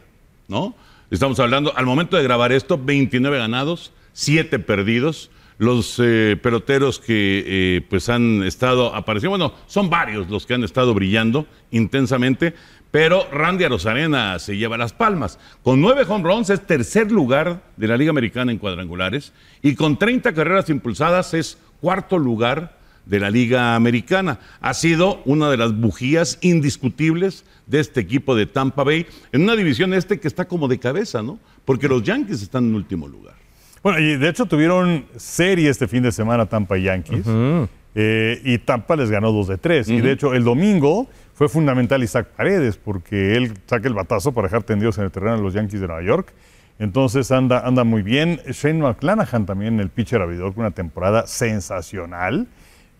¿no? Estamos hablando, al momento de grabar esto, 29 ganados, 7 perdidos. Los eh, peloteros que eh, pues han estado apareciendo, bueno, son varios los que han estado brillando intensamente, pero Randy Arozarena se lleva las palmas. Con nueve home runs es tercer lugar de la Liga Americana en cuadrangulares y con 30 carreras impulsadas es cuarto lugar de la Liga Americana. Ha sido una de las bujías indiscutibles de este equipo de Tampa Bay en una división este que está como de cabeza, ¿no? Porque los Yankees están en último lugar.
Bueno, y de hecho tuvieron serie este fin de semana Tampa y Yankees. Eh, y Tampa les ganó 2 de 3. Y de hecho, el domingo fue fundamental Isaac Paredes, porque él saca el batazo para dejar tendidos en el terreno de los Yankees de Nueva York. Entonces anda, anda muy bien. Shane McClanahan también, el pitcher abridor, con una temporada sensacional.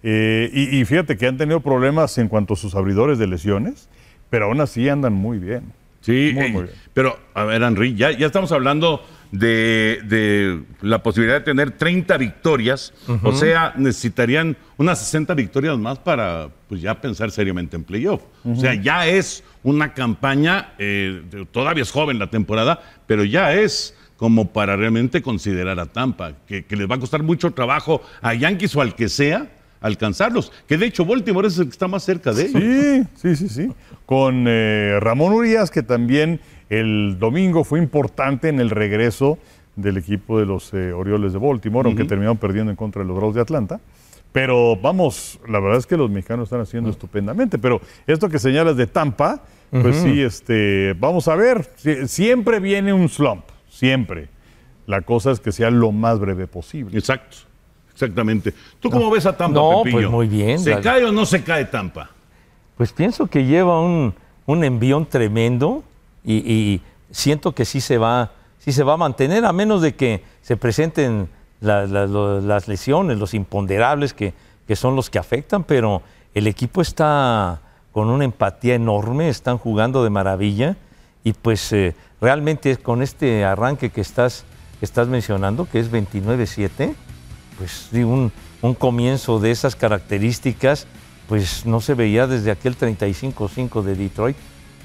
Eh, y, y fíjate que han tenido problemas en cuanto a sus abridores de lesiones, pero aún así andan muy bien.
Sí,
Muy,
eh,
muy bien.
pero a ver, Henry, ya, ya estamos hablando de, de la posibilidad de tener 30 victorias, o sea, necesitarían unas 60 victorias más para pues ya pensar seriamente en playoff. O sea, ya es una campaña, eh, todavía es joven la temporada, pero ya es como para realmente considerar a Tampa, que, que les va a costar mucho trabajo a Yankees o al que sea alcanzarlos, que de hecho Baltimore es el que está más cerca de ellos.
Sí, sí, sí, sí. Con eh, Ramón Urias, que también el domingo fue importante en el regreso del equipo de los eh, Orioles de Baltimore, aunque terminaron perdiendo en contra de los Bravos de Atlanta. Pero vamos, la verdad es que los mexicanos están haciendo estupendamente. Pero esto que señalas de Tampa, pues sí, este, vamos a ver. Sie- Siempre viene un slump, siempre. La cosa es que sea lo más breve posible.
Exacto, exactamente. ¿Tú cómo ves a Tampa,
No,
Pepillo?
pues muy bien,
¿Se
la-
cae o no se cae Tampa?
Pues pienso que lleva un, un envión tremendo y, siento que sí se, va, sí se va a mantener, a menos de que se presenten las lesiones, los imponderables que, que son los que afectan, pero el equipo está con una empatía enorme, están jugando de maravilla y pues eh, realmente con este arranque que estás, estás mencionando, que es 29-7, pues un, un comienzo de esas características, pues no se veía desde aquel 35-5 de Detroit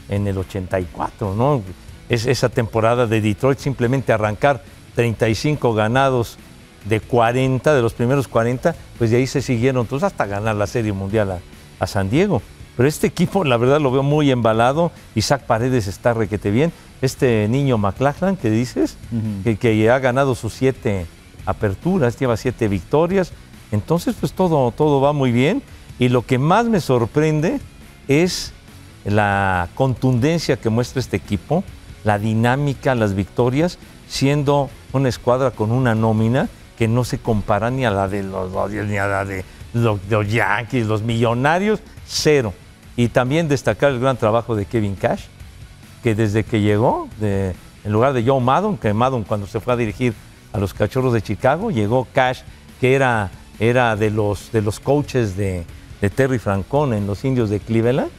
en el 84, ¿no? Es, esa temporada de Detroit, simplemente arrancar 35 ganados de 40, de los primeros 40, pues de ahí se siguieron entonces hasta ganar la Serie Mundial a, a San Diego. Pero este equipo, la verdad, lo veo muy embalado. Isaac Paredes está requete bien. Este niño McLachlan que dices, que, que ha ganado sus siete aperturas, lleva siete victorias. Entonces, pues todo, todo va muy bien. Y lo que más me sorprende es la contundencia que muestra este equipo, la dinámica, las victorias, siendo una escuadra con una nómina que no se compara ni a la de los Dodgers, ni a la de los, Yankees, los millonarios, cero. Y también destacar el gran trabajo de Kevin Cash, que desde que llegó, en lugar de Joe Maddon, que Maddon cuando se fue a dirigir a los Cachorros de Chicago, llegó Cash, que era, era de, los, de los coaches de, de Terry Francón en los Indios de Cleveland.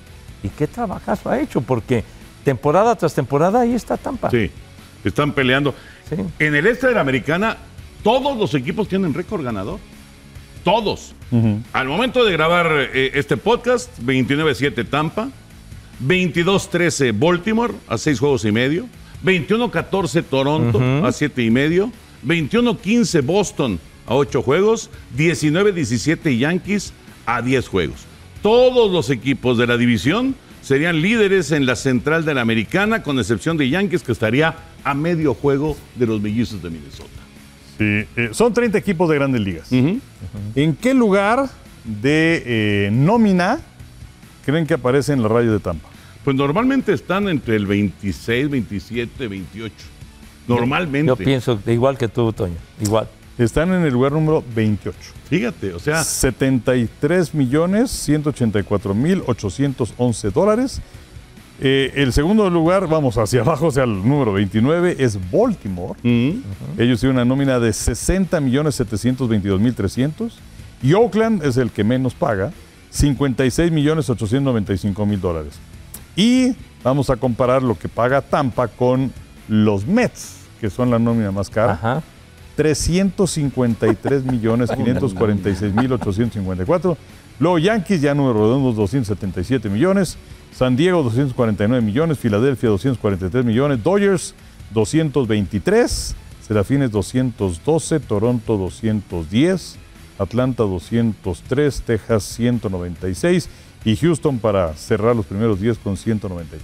¿Y qué trabajazo ha hecho? Porque temporada tras temporada ahí está Tampa.
Sí, están peleando.
Sí.
En el este de la americana, todos los equipos tienen récord ganador. Todos. Al momento de grabar eh, este podcast, 29-7 Tampa, 22-13 Baltimore a 6 juegos y medio, 21-14 Toronto a 7 y medio, 21-15 Boston a 8 juegos, 19-17 Yankees a 10 juegos. Todos los equipos de la división serían líderes en la central de la americana, con excepción de Yankees, que estaría a medio juego de los mellizos de Minnesota.
Sí, eh, son 30 equipos de grandes ligas. ¿En qué lugar de eh, nómina creen que aparece en la radio de Tampa?
Pues normalmente están entre el 26, 27, 28. Normalmente.
Yo pienso de igual que tú, Toño. Igual.
Están en el lugar número 28.
Fíjate, o sea,
73 millones 184 mil 811 dólares. Eh, el segundo lugar, vamos hacia abajo, o sea, el número 29 es Baltimore.
mm,
Ellos tienen una nómina de 60 millones 722 mil 300. Y Oakland es el que menos paga, 56 millones 895 mil dólares. Y vamos a comparar lo que paga Tampa con los Mets, que son la nómina más cara.
Ajá.
353 millones 546 mil 854. Luego Yankees ya número redondos 277 millones. San Diego 249 millones. Filadelfia 243 millones. Dodgers 223. Serafines 212. Toronto 210. Atlanta 203. Texas 196. Y Houston para cerrar los primeros 10 con 193.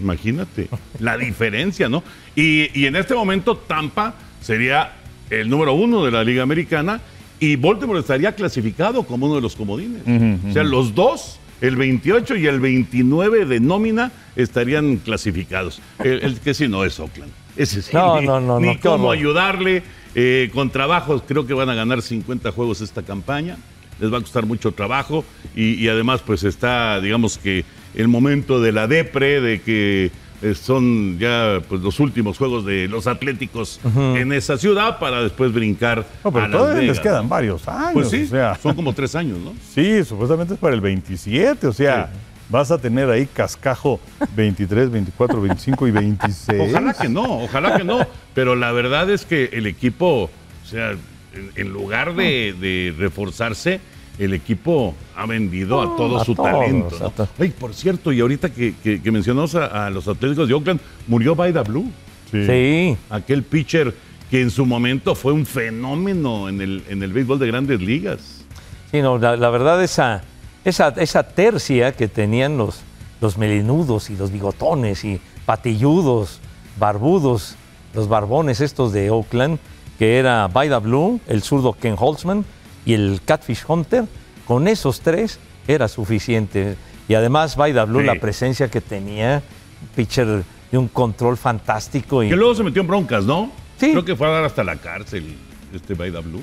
imagínate la diferencia, ¿no? Y, y en este momento Tampa sería el número uno de la Liga Americana y Baltimore estaría clasificado como uno de los comodines. O sea, los dos, el 28 y el 29 de nómina, estarían clasificados. El, el que sí no es Oakland. Ese sí,
No,
ni,
no, no,
ni cómo ayudarle. eh, con trabajos, creo que van a ganar 50 juegos esta campaña. Les va a costar mucho trabajo y, y además pues está, digamos que el momento de la depre, de que eh, son ya pues los últimos juegos de los Atléticos en esa ciudad para después brincar
No, pero
a Las
todavía les quedan
¿no?
varios años.
Pues sí,
o sea.
son como tres años, ¿no?
Sí, supuestamente es para el 27, o sea, vas a tener ahí cascajo 23, 24, 25 y 26.
Ojalá que no, ojalá que no. Pero la verdad es que el equipo, o sea, en, en lugar de, de reforzarse, el equipo ha vendido a todo
a
su
todos,
talento. ¿no?
to-
Ay, por cierto, y ahorita que, que, que mencionamos a, a los Atléticos de Oakland, murió Baida Blue,
Sí.
Sí.
aquel pitcher que en su momento fue un fenómeno en el, en el béisbol de grandes ligas.
Sí, no, la, la verdad, esa, esa, esa tercia que tenían los, los melenudos y los bigotones y patilludos, barbudos, los barbones estos de Oakland, que era Baida Blue, el zurdo Ken Holtzman y el Catfish Hunter, con esos tres era suficiente. Y además, Baida Blue,
Sí.
la presencia que tenía, un pitcher de un control fantástico. Y,
Que luego se metió en broncas, ¿no?
Sí.
Creo que fue a dar hasta la cárcel este Baida Blue.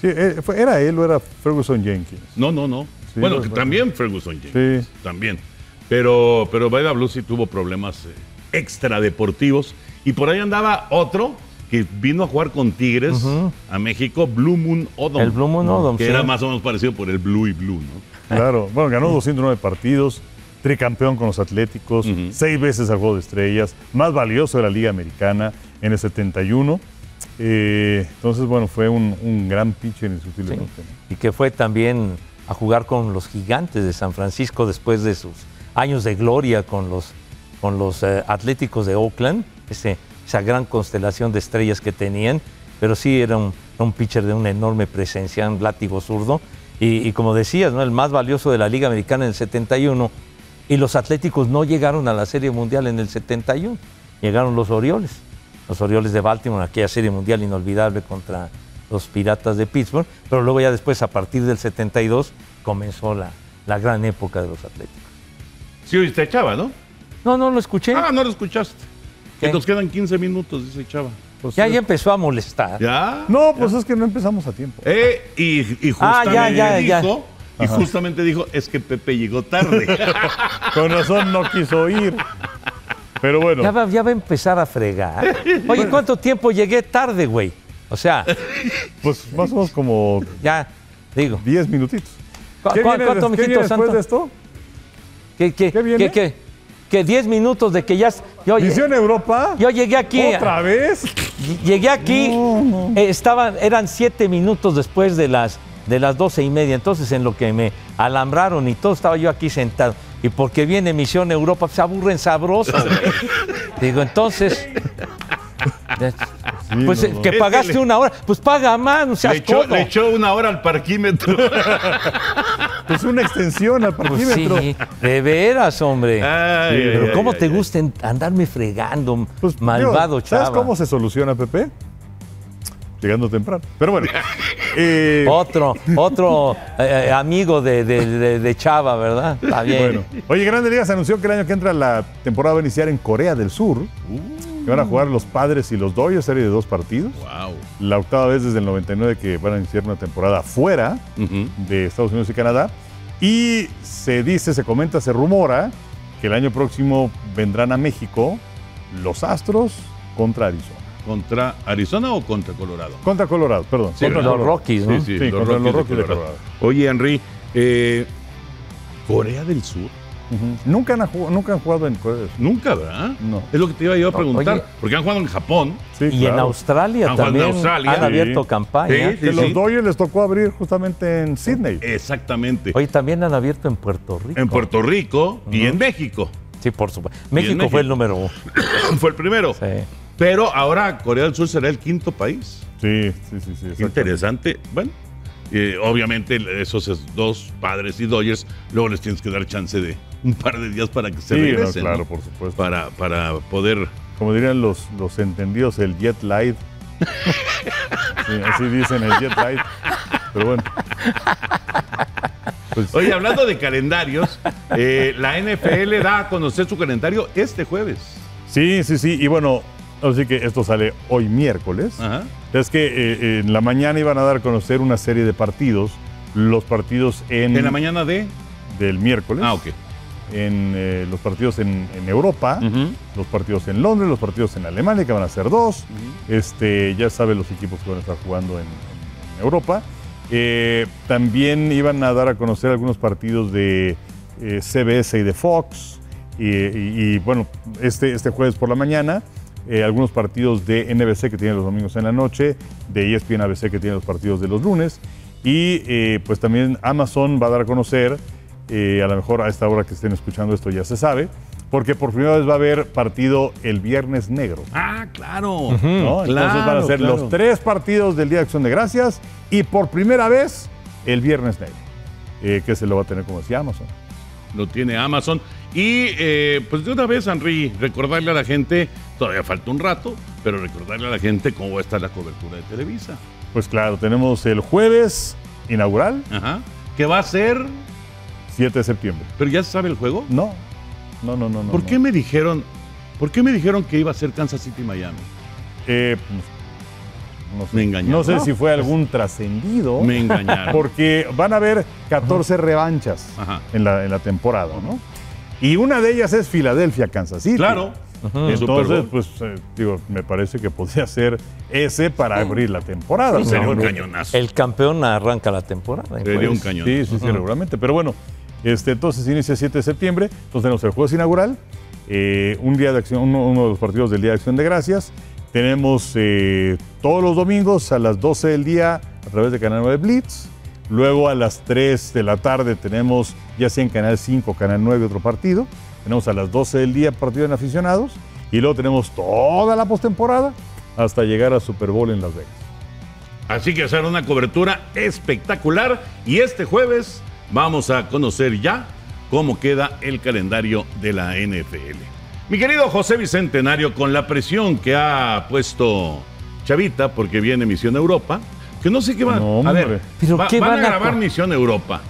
Sí, eh, ¿Era él o era Ferguson Jenkins?
No, no, no.
Sí,
bueno,
no,
que
bueno.
también Ferguson Jenkins.
Sí.
También. Pero, pero Baida Blue sí tuvo problemas eh, extradeportivos. Y por ahí andaba otro que vino a jugar con Tigres a México, Blue Moon Odom.
El Blue Moon Odom,
Que
sí.
era más o menos parecido por el Blue y Blue, ¿no?
Claro, bueno, ganó 209 partidos, tricampeón con los Atléticos, seis veces al Juego de Estrellas, más valioso de la Liga Americana en el 71. Eh, entonces, bueno, fue un, un gran pitcher indiscutiblemente. ¿no?
y que fue también a jugar con los gigantes de San Francisco después de sus años de gloria con los, con los eh, Atléticos de Oakland, ese- esa gran constelación de estrellas que tenían, pero sí era un, un pitcher de una enorme presencia, un látigo zurdo, y, y como decías, ¿no? el más valioso de la Liga Americana en el 71, y los Atléticos no llegaron a la Serie Mundial en el 71, llegaron los Orioles, los Orioles de Baltimore, aquella Serie Mundial inolvidable contra los Piratas de Pittsburgh, pero luego ya después, a partir del 72, comenzó la, la gran época de los Atléticos.
Sí, oíste a Chava, ¿no?
No, no lo escuché.
Ah, no lo escuchaste. Que nos quedan 15 minutos, dice Chava.
Pues,
ya, ya empezó a molestar.
¿Ya?
No, pues es que no empezamos a tiempo.
Eh, y, y
Ah,
justamente
ya, ya, ya.
dijo, y justamente dijo, es que Pepe llegó tarde. [LAUGHS]
Con razón no quiso ir. Pero bueno,
Ya va, ya va a empezar a fregar. Oye, ¿cuánto tiempo llegué tarde, güey? O sea,
pues más o menos como
ya, digo.
10 minutitos.
¿cu-
¿Qué
cu-
viene,
¿Cuánto,
qué
mijito
viene después
santo?
de esto?
¿Qué, qué,
¿Qué viene?
qué, qué? Que 10 minutos de que ya... Yo,
Misión Europa.
yo llegué aquí...
¿Otra vez?
Llegué aquí, eh, estaban, eran siete minutos después de las, de las doce y media. Entonces, en lo que me alambraron y todo, estaba yo aquí sentado. Y porque viene Misión Europa, se aburren sabroso. [LAUGHS] Digo, entonces. [LAUGHS] Pues
no,
eh,
no.
que pagaste
le-
una hora, pues paga más, no
Le
seas
echó,
codo.
le echó una hora al parquímetro. [LAUGHS]
Pues una extensión al
Pues
parquímetro.
sí, de veras, hombre.
Ay,
Sí,
Pero
ay,
¿cómo
ay,
te
ay.
gusta andarme fregando,
Pues,
malvado
digo, ¿Sabes
chava?
cómo se soluciona, Pepe? Llegando temprano. Pero bueno. [LAUGHS] eh,
Otro, otro eh, amigo de, de- de- de Chava, ¿verdad? Está bien.
bueno. Oye, Grande Liga se anunció que el año que entra la temporada va a iniciar en Corea del Sur. Que van a jugar los padres y los Dodgers, serie de dos partidos.
Wow.
La octava vez desde el 99 que van a iniciar una temporada fuera de Estados Unidos y Canadá. Y se dice, se comenta, se rumora que el año próximo vendrán a México los Astros contra Arizona.
¿Contra Arizona o contra Colorado?
Contra Colorado, perdón.
Sí,
contra
los. Rockies, ¿no?
Sí, contra los Rockies de Colorado.
Oye, Henry, eh, Corea del Sur.
Nunca, han, jugado- nunca han jugado en Corea del Sur.
Nunca, ¿verdad?
No.
Es lo que te iba yo a preguntar.
Oye.
porque han jugado en Japón.
Sí,
y en. Australia también
Australia.
han
Sí.
abierto campaña.
Sí,
Que los Dodgers les tocó abrir justamente en Sydney.
Exactamente.
Oye, también han abierto en Puerto Rico.
En Puerto Rico y en México.
Sí, por supuesto. México,
México.
fue el número uno. [COUGHS]
Fue el primero.
Sí.
Pero ahora Corea del Sur será el quinto país.
Sí, sí, sí. sí.
Interesante. Bueno, eh, obviamente esos es- dos padres y Dodgers, luego les tienes que dar chance de [LAUGHS] un par de días para que se
Sí, no,
regresen.
claro,
¿no?
por supuesto.
Para, para poder...
Como dirían los, los entendidos, el jet. [LAUGHS] Sí, así dicen el jet lag. Pero bueno. Pues,
Oye, hablando de calendarios, eh, la NFL da a conocer su calendario este jueves.
sí, sí, sí. Y bueno, así que esto sale hoy miércoles.
Ajá.
Es que eh, en la mañana iban a dar a conocer una serie de partidos. Los partidos en,
En la mañana de...
del miércoles.
Ah, ok.
En eh, los partidos en, en Europa. los partidos en Londres, los partidos en Alemania, que van a ser dos. este, ya saben los equipos que van a estar jugando en, en- en Europa. Eh, también iban a dar a conocer algunos partidos de eh, CBS y de Fox. Y, y- y, bueno, este, este jueves por la mañana, algunos partidos de NBC que tienen los domingos en la noche, de ESPN ABC que tienen los partidos de los lunes. Y pues también Amazon va a dar a conocer eh, a lo mejor a esta hora que estén escuchando esto ya se sabe, porque por primera vez va a haber partido el Viernes Negro.
Ah, claro.
¿no? Entonces van a
Claro,
ser
claro.
los tres partidos del Día de Acción de Gracias y por primera vez el Viernes Negro, eh, que se lo va a tener como decía Amazon.
Lo tiene Amazon. Y eh, pues de una vez, Henry, recordarle a la gente, todavía falta un rato, pero recordarle a la gente cómo va a estar la cobertura de Televisa.
Pues claro, tenemos el jueves inaugural,
Ajá. Que va a ser,
7 de septiembre.
pero ya se sabe el juego.
No, no, no, no. no,
¿Por
no.
qué me dijeron, por qué me dijeron que iba a ser Kansas City Miami?
Eh, no sé.
Me engañaron.
No sé si fue algún trascendido.
Me engañaron.
Porque van a haber 14 revanchas
Ajá.
en la, en la temporada, ¿no? Y una de ellas es Filadelfia, Kansas City.
Claro.
Entonces, pues, eh, digo, me parece que podría ser ese para abrir la temporada.
Sería un cañonazo.
El campeón arranca la temporada.
Sería un
Pues,
cañón.
Sí, sí, sí, regularmente. Pero bueno, este, entonces inicia el 7 de septiembre. Entonces tenemos el jueves inaugural, eh, un día de acción, uno, de los partidos del Día de Acción de Gracias. Tenemos eh, todos los domingos a las 12 del día a través de Canal 9 Blitz. Luego a las 3 de la tarde tenemos ya sea en Canal 5 Canal 9 otro partido. Tenemos a las 12 del día partido en aficionados. Y luego tenemos toda la postemporada hasta llegar a Super Bowl en Las Vegas.
Así que hacer una cobertura espectacular. Y este jueves vamos a conocer ya cómo queda el calendario de la NFL. Mi querido José Bicentenario, con la presión que ha puesto Chavita, porque viene Misión Europa, que no sé qué van
No,
a ver.
hombre.
¿Pero
va-
qué
van,
van
a grabar Misión Europa.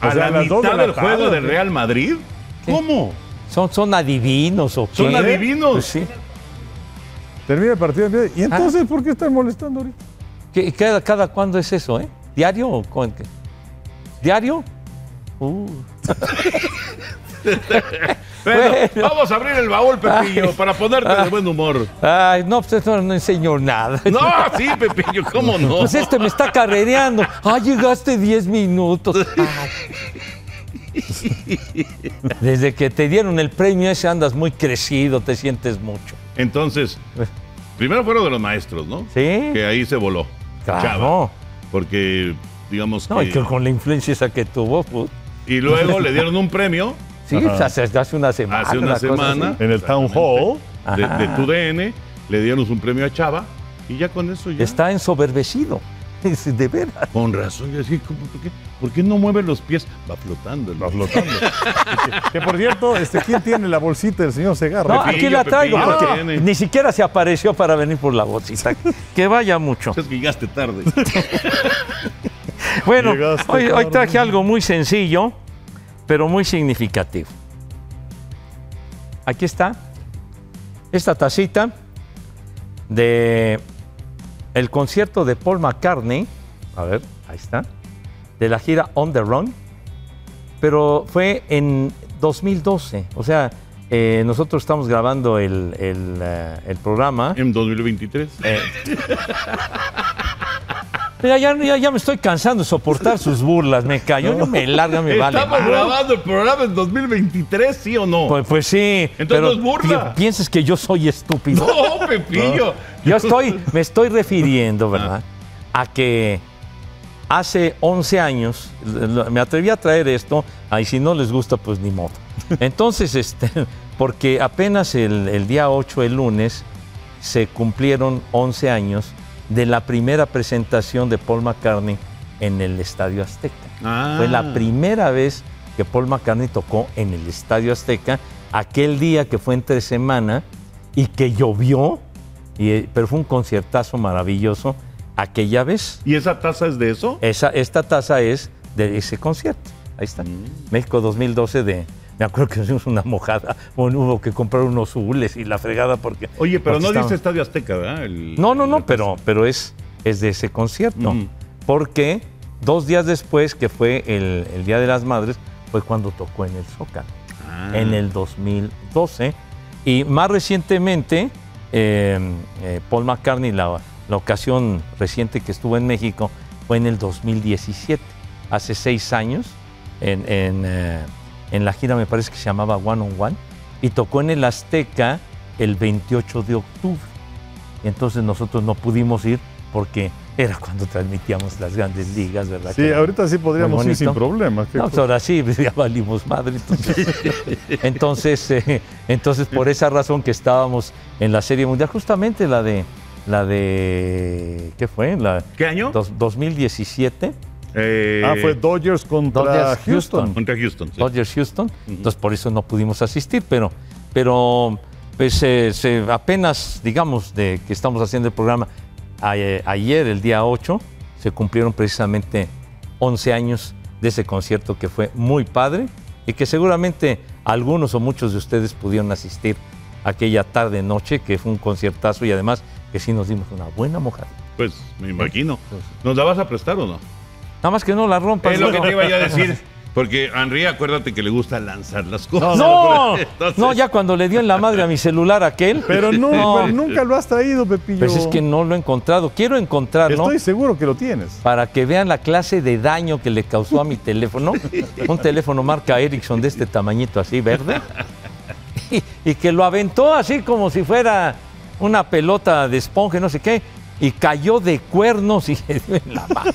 A
O sea, a
la
las dos de
mitad
la
del
tarde,
juego
¿o
del? Real Madrid.
¿Qué?
¿Cómo?
¿Son, ¿Son adivinos o qué?
Son adivinos.
Pues sí.
Termina el partido y entonces ¿por qué están molestando ahorita?
¿Qué- cada, ¿Cada cuándo es eso, eh? ¿Diario o con qué? ¿Diario? Uh. [LAUGHS]
Bueno. vamos a abrir el baúl, Pepillo, para ponerte de buen humor.
Ay, no, pues esto no enseñó nada. [LAUGHS]
No, sí, Pepillo, ¿cómo no?
Pues este me está carrereando. Ah, llegaste 10 minutos. Ay. Desde que te dieron el premio ese andas muy crecido, te sientes mucho.
Entonces, primero fueron de los maestros, ¿no?
Sí.
Que ahí se voló.
Claro.
Chava, porque, digamos
No, y
que...
que con la influencia esa que tuvo, pues,
Y luego le dieron un premio
sí, hace, hace una semana.
hace una semana.
En el Town Hall.
de, de tu DN, le dieron un premio a Chava Y ya con eso ya.
Está ensoberbecido. [LAUGHS] Es De veras.
Con razón. Yo decía, ¿cómo, por, qué, por qué no mueve los pies? Va flotando. el-
Va flotando. [LAUGHS] que, que, por cierto, este, ¿quién tiene la bolsita del señor Segarra?
No, aquí la traigo
Pepillo,
porque
tiene.
ni siquiera se apareció para venir por la bolsita. Que vaya mucho.
Es que llegaste tarde. [LAUGHS] [LAUGHS]
Bueno,
Llegaste
hoy, traje algo muy sencillo, pero muy significativo. Aquí está. Esta tacita de el concierto de Paul McCartney. A ver, ahí está. De la gira On the Run. Pero fue en 2012. O sea, eh, nosotros estamos grabando el, el, eh, el programa.
en 2023. [LAUGHS]
Mira, ya, ya, ya me estoy cansando de soportar sus burlas. Me cayó, yo me larga, me vale.
Estamos grabando el programa en 2023, ¿sí o no?
Pues, pues sí.
Entonces
pero
es burla.
pi- piensas que yo soy estúpido.
no, Pepillo.
Yo estoy, me estoy refiriendo, ¿verdad? A que hace 11 años, me atreví a traer esto, y si no les gusta, pues ni modo. Entonces, este, porque apenas el, el día 8, el lunes, se cumplieron 11 años de la primera presentación de Paul McCartney en el Estadio Azteca.
Ah.
Fue la primera vez que Paul McCartney tocó en el Estadio Azteca, aquel día que fue entre semana y que llovió, y, eh, pero fue un conciertazo maravilloso aquella vez.
¿Y esa taza es de eso?
Esa, esta taza es de ese concierto. Ahí está. México 2012 de... Me acuerdo que hicimos una mojada, bueno, hubo que comprar unos hules y la fregada porque...
Oye, pero no
estaba-
dice Estadio Azteca, ¿verdad? El-
no, no, no, pero, pero es, es de ese concierto. Porque dos días después, que fue el, el Día de las Madres, fue cuando tocó en el Zócalo,
Ah.
en el 2012. Y más recientemente, eh, eh, Paul McCartney, la, la ocasión reciente que estuvo en México, fue en el 2017, hace seis años, en, en, eh, en la gira me parece que se llamaba One on One, y tocó en el Azteca el 28 de octubre. Entonces nosotros no pudimos ir porque era cuando transmitíamos las grandes ligas, ¿verdad?
Sí,
Que
ahorita sí podríamos ir sin problemas. ¿Qué
No, pues ahora sí, [LAUGHS] ya valimos madre. Entonces, [LAUGHS] entonces, eh, entonces, por esa razón que estábamos en la Serie Mundial, justamente la de, la de, ¿qué fue? La,
¿Qué año?
dos- 2017,
Eh,
ah, fue Dodgers contra
Dodgers,
Houston.
Houston.
Contra Houston. sí.
Dodgers Houston, entonces por eso no pudimos asistir, pero, pero pues, eh, se- apenas, digamos, de que estamos haciendo el programa, a- eh, ayer, el día 8, se cumplieron precisamente 11 años de ese concierto que fue muy padre y que seguramente algunos o muchos de ustedes pudieron asistir aquella tarde noche, que fue un conciertazo y además que sí nos dimos una buena mojada.
Pues me imagino. ¿Nos la vas a prestar o no?
Nada más que no la rompas.
Es lo que te iba yo a decir. [LAUGHS] Porque Henry, acuérdate que le gusta lanzar las cosas.
No, [LAUGHS]
Entonces-
no, ya cuando le dio en la madre a mi celular aquel.
Pero, no, pero nunca lo has traído, Pepillo.
Pues es que no lo he encontrado. Quiero encontrarlo
Estoy seguro que lo tienes.
para que vean la clase de daño que le causó a mi teléfono. Un teléfono marca Ericsson de este tamañito así, verde. Y, y que lo aventó así como si fuera una pelota de esponja, no sé qué. Y cayó de cuernos y [LAUGHS] se dio en la mano.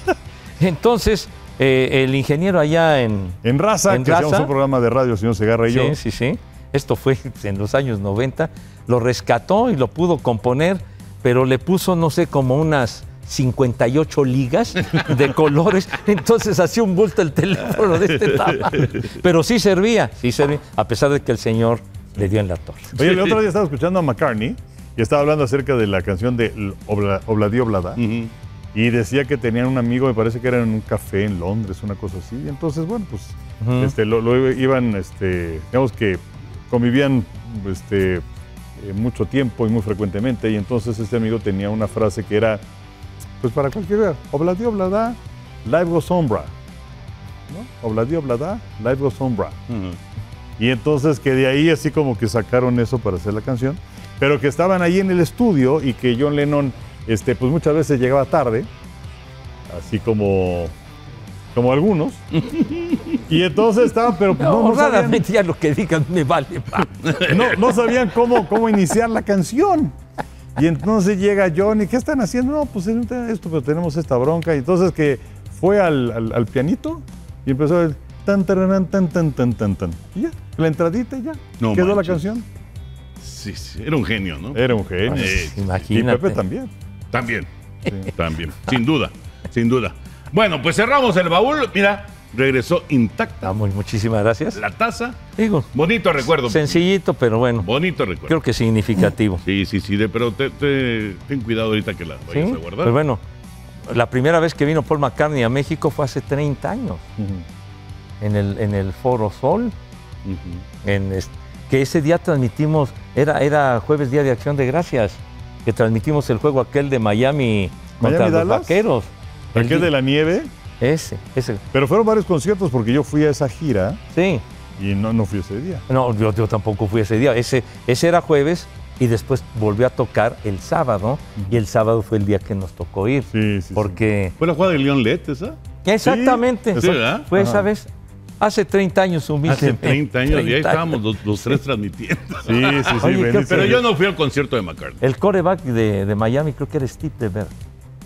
Entonces, eh, el ingeniero allá en,
En Raza,
¿En
que hacíamos
Raza?
un programa de radio, el señor Segarra y yo.
Sí, sí, sí. Esto fue [LAUGHS] en los años 90. Lo rescató y lo pudo componer, pero le puso, no sé, como unas 58 ligas de [LAUGHS] colores. Entonces hacía un bulto el teléfono de este [LAUGHS] tamaño. Pero sí servía, sí servía, a pesar de que el señor le dio en la torre.
Oye, el otro día estaba escuchando a McCartney y estaba hablando acerca de la canción de L- Obla, Obladi Oblada. Y decía que tenían un amigo, me parece que era en un café en Londres, una cosa así. Y entonces, bueno, pues este, lo, lo iban, este, digamos que convivían este, eh, mucho tiempo y muy frecuentemente. Y entonces este amigo tenía una frase que era, pues para cualquiera, Obladi Oblada, life goes on, bra. ¿No? Obladi Oblada, life goes on, bra.
Ujú.
Y entonces que de ahí así como que sacaron eso para hacer la canción, pero que estaban ahí en el estudio y que John Lennon este, pues muchas veces llegaba tarde, así como, como algunos. [LAUGHS] y entonces estaban, pero pues, no,
No,
no sabían,
ya lo que digan me vale. pa.
no, no sabían cómo, cómo iniciar la canción. Y entonces llega John y ¿qué están haciendo? No, pues esto, pero tenemos esta bronca. Y entonces que fue al, al- al pianito y empezó el tan, tan, tan, tan, tan, tan. Y ya, la entradita y ya.
No
quedó la canción.
Sí, sí, era un genio, ¿no?
Era un genio.
Eh,
y
Imagínate.
Pepe también.
También. También. Sin duda. Sin duda. Bueno, pues cerramos el baúl. Mira, regresó intacta
Vamos, muchísimas gracias.
la taza.
Digo,
Bonito recuerdo.
sencillito, pero bueno,
Bonito recuerdo.
creo que significativo.
Sí, sí, sí, de- pero te- te- ten cuidado ahorita que la
¿Sí?
vayas a guardar.
Pues bueno, la primera vez que vino Paul McCartney a México fue hace 30 años, en el, en el Foro Sol, en es- que ese día transmitimos, era, era jueves día de acción de gracias, que transmitimos el juego aquel de Miami contra
¿Miami,
los
Dallas?
vaqueros. El
Aquel de la nieve.
Ese, ese,
Pero fueron varios conciertos porque yo fui a esa gira
sí.
y no, no fui ese día.
No, yo, yo tampoco fui ese día. Ese, ese era jueves y después volvió a tocar el sábado. Y el sábado fue el día que nos tocó ir.
Sí, sí, sí.
Porque.
¿Fue la jugada de León Let esa?
Exactamente.
Sí, ¿verdad?
Fue
Ajá.
esa vez. Hace 30 años
Hace
humildemente.
30 años y ahí
30
estábamos los, los tres transmitiendo.
Sí, sí, sí.
Oye, ¿qué-
bendito
Pero yo no fui al concierto de McCartney.
El coreback de, de Miami creo que era Steve DeBer.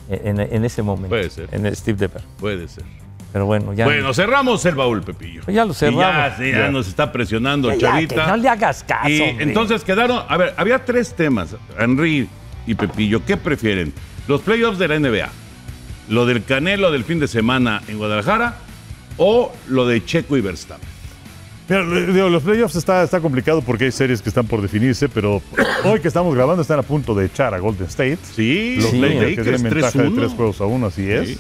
En, en ese momento.
Puede ser.
En Steve DeBer.
Puede ser.
Pero bueno, ya.
Bueno, cerramos el baúl, Pepillo.
Pues ya lo
Y
cerramos.
Ya, nos está presionando,
ya,
Chavita.
que no le hagas caso.
Y
hombre.
entonces quedaron, a ver, había tres temas, Henry y Pepillo, ¿qué prefieren? Los playoffs de la NBA, lo del Canelo del fin de semana en Guadalajara o lo de Checo y Verstappen.
Mira, digo, los playoffs está, está complicado porque hay series que están por definirse, pero hoy que estamos grabando están a punto de echar a Golden State.
Sí,
Los
Sí,
los
Lakers que tienen ventaja de
3-1.
tres juegos a uno, así es.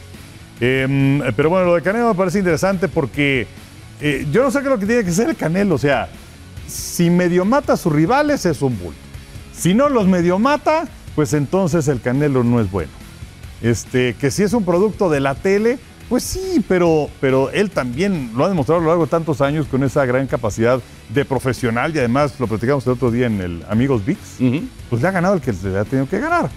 Eh, pero bueno, lo de Canelo me parece interesante porque eh, yo no sé qué es lo que tiene que ser el Canelo. O sea, si medio mata a sus rivales es un bull. Si no los medio mata, pues entonces el Canelo no es bueno. Este, que si es un producto de la tele, pues sí, pero, pero él también lo ha demostrado a lo largo de tantos años con esa gran capacidad de profesional y además lo platicamos el otro día en el Amigos VIX pues le ha ganado el que le ha tenido que ganar.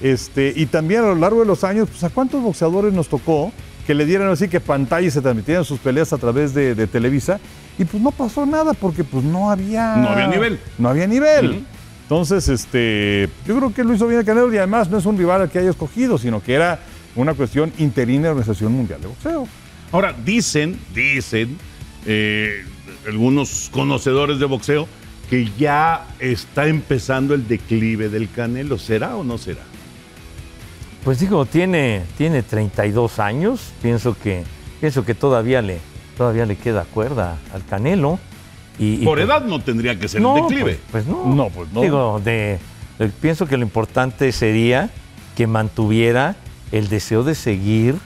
Este, y también a lo largo de los años, pues a cuántos boxeadores nos tocó que le dieran así que pantalla y se transmitieran sus peleas a través de, de Televisa y pues no pasó nada porque pues no había
No había nivel.
No había nivel. Entonces, este, yo creo que lo hizo bien el Canelo y además no es un rival al que haya escogido, sino que era una cuestión interina de la Organización Mundial de Boxeo.
Ahora, dicen, dicen eh, algunos conocedores de boxeo que ya está empezando el declive del Canelo. ¿Será o no será?
Pues digo, tiene, tiene 32 años. Pienso que, pienso que todavía, le, todavía le queda cuerda al Canelo. Y, y
Por
pues-
edad no tendría que ser
no,
el declive.
Pues, pues no.
No, pues no.
Digo, de, de- pienso que lo importante sería que mantuviera el deseo de seguir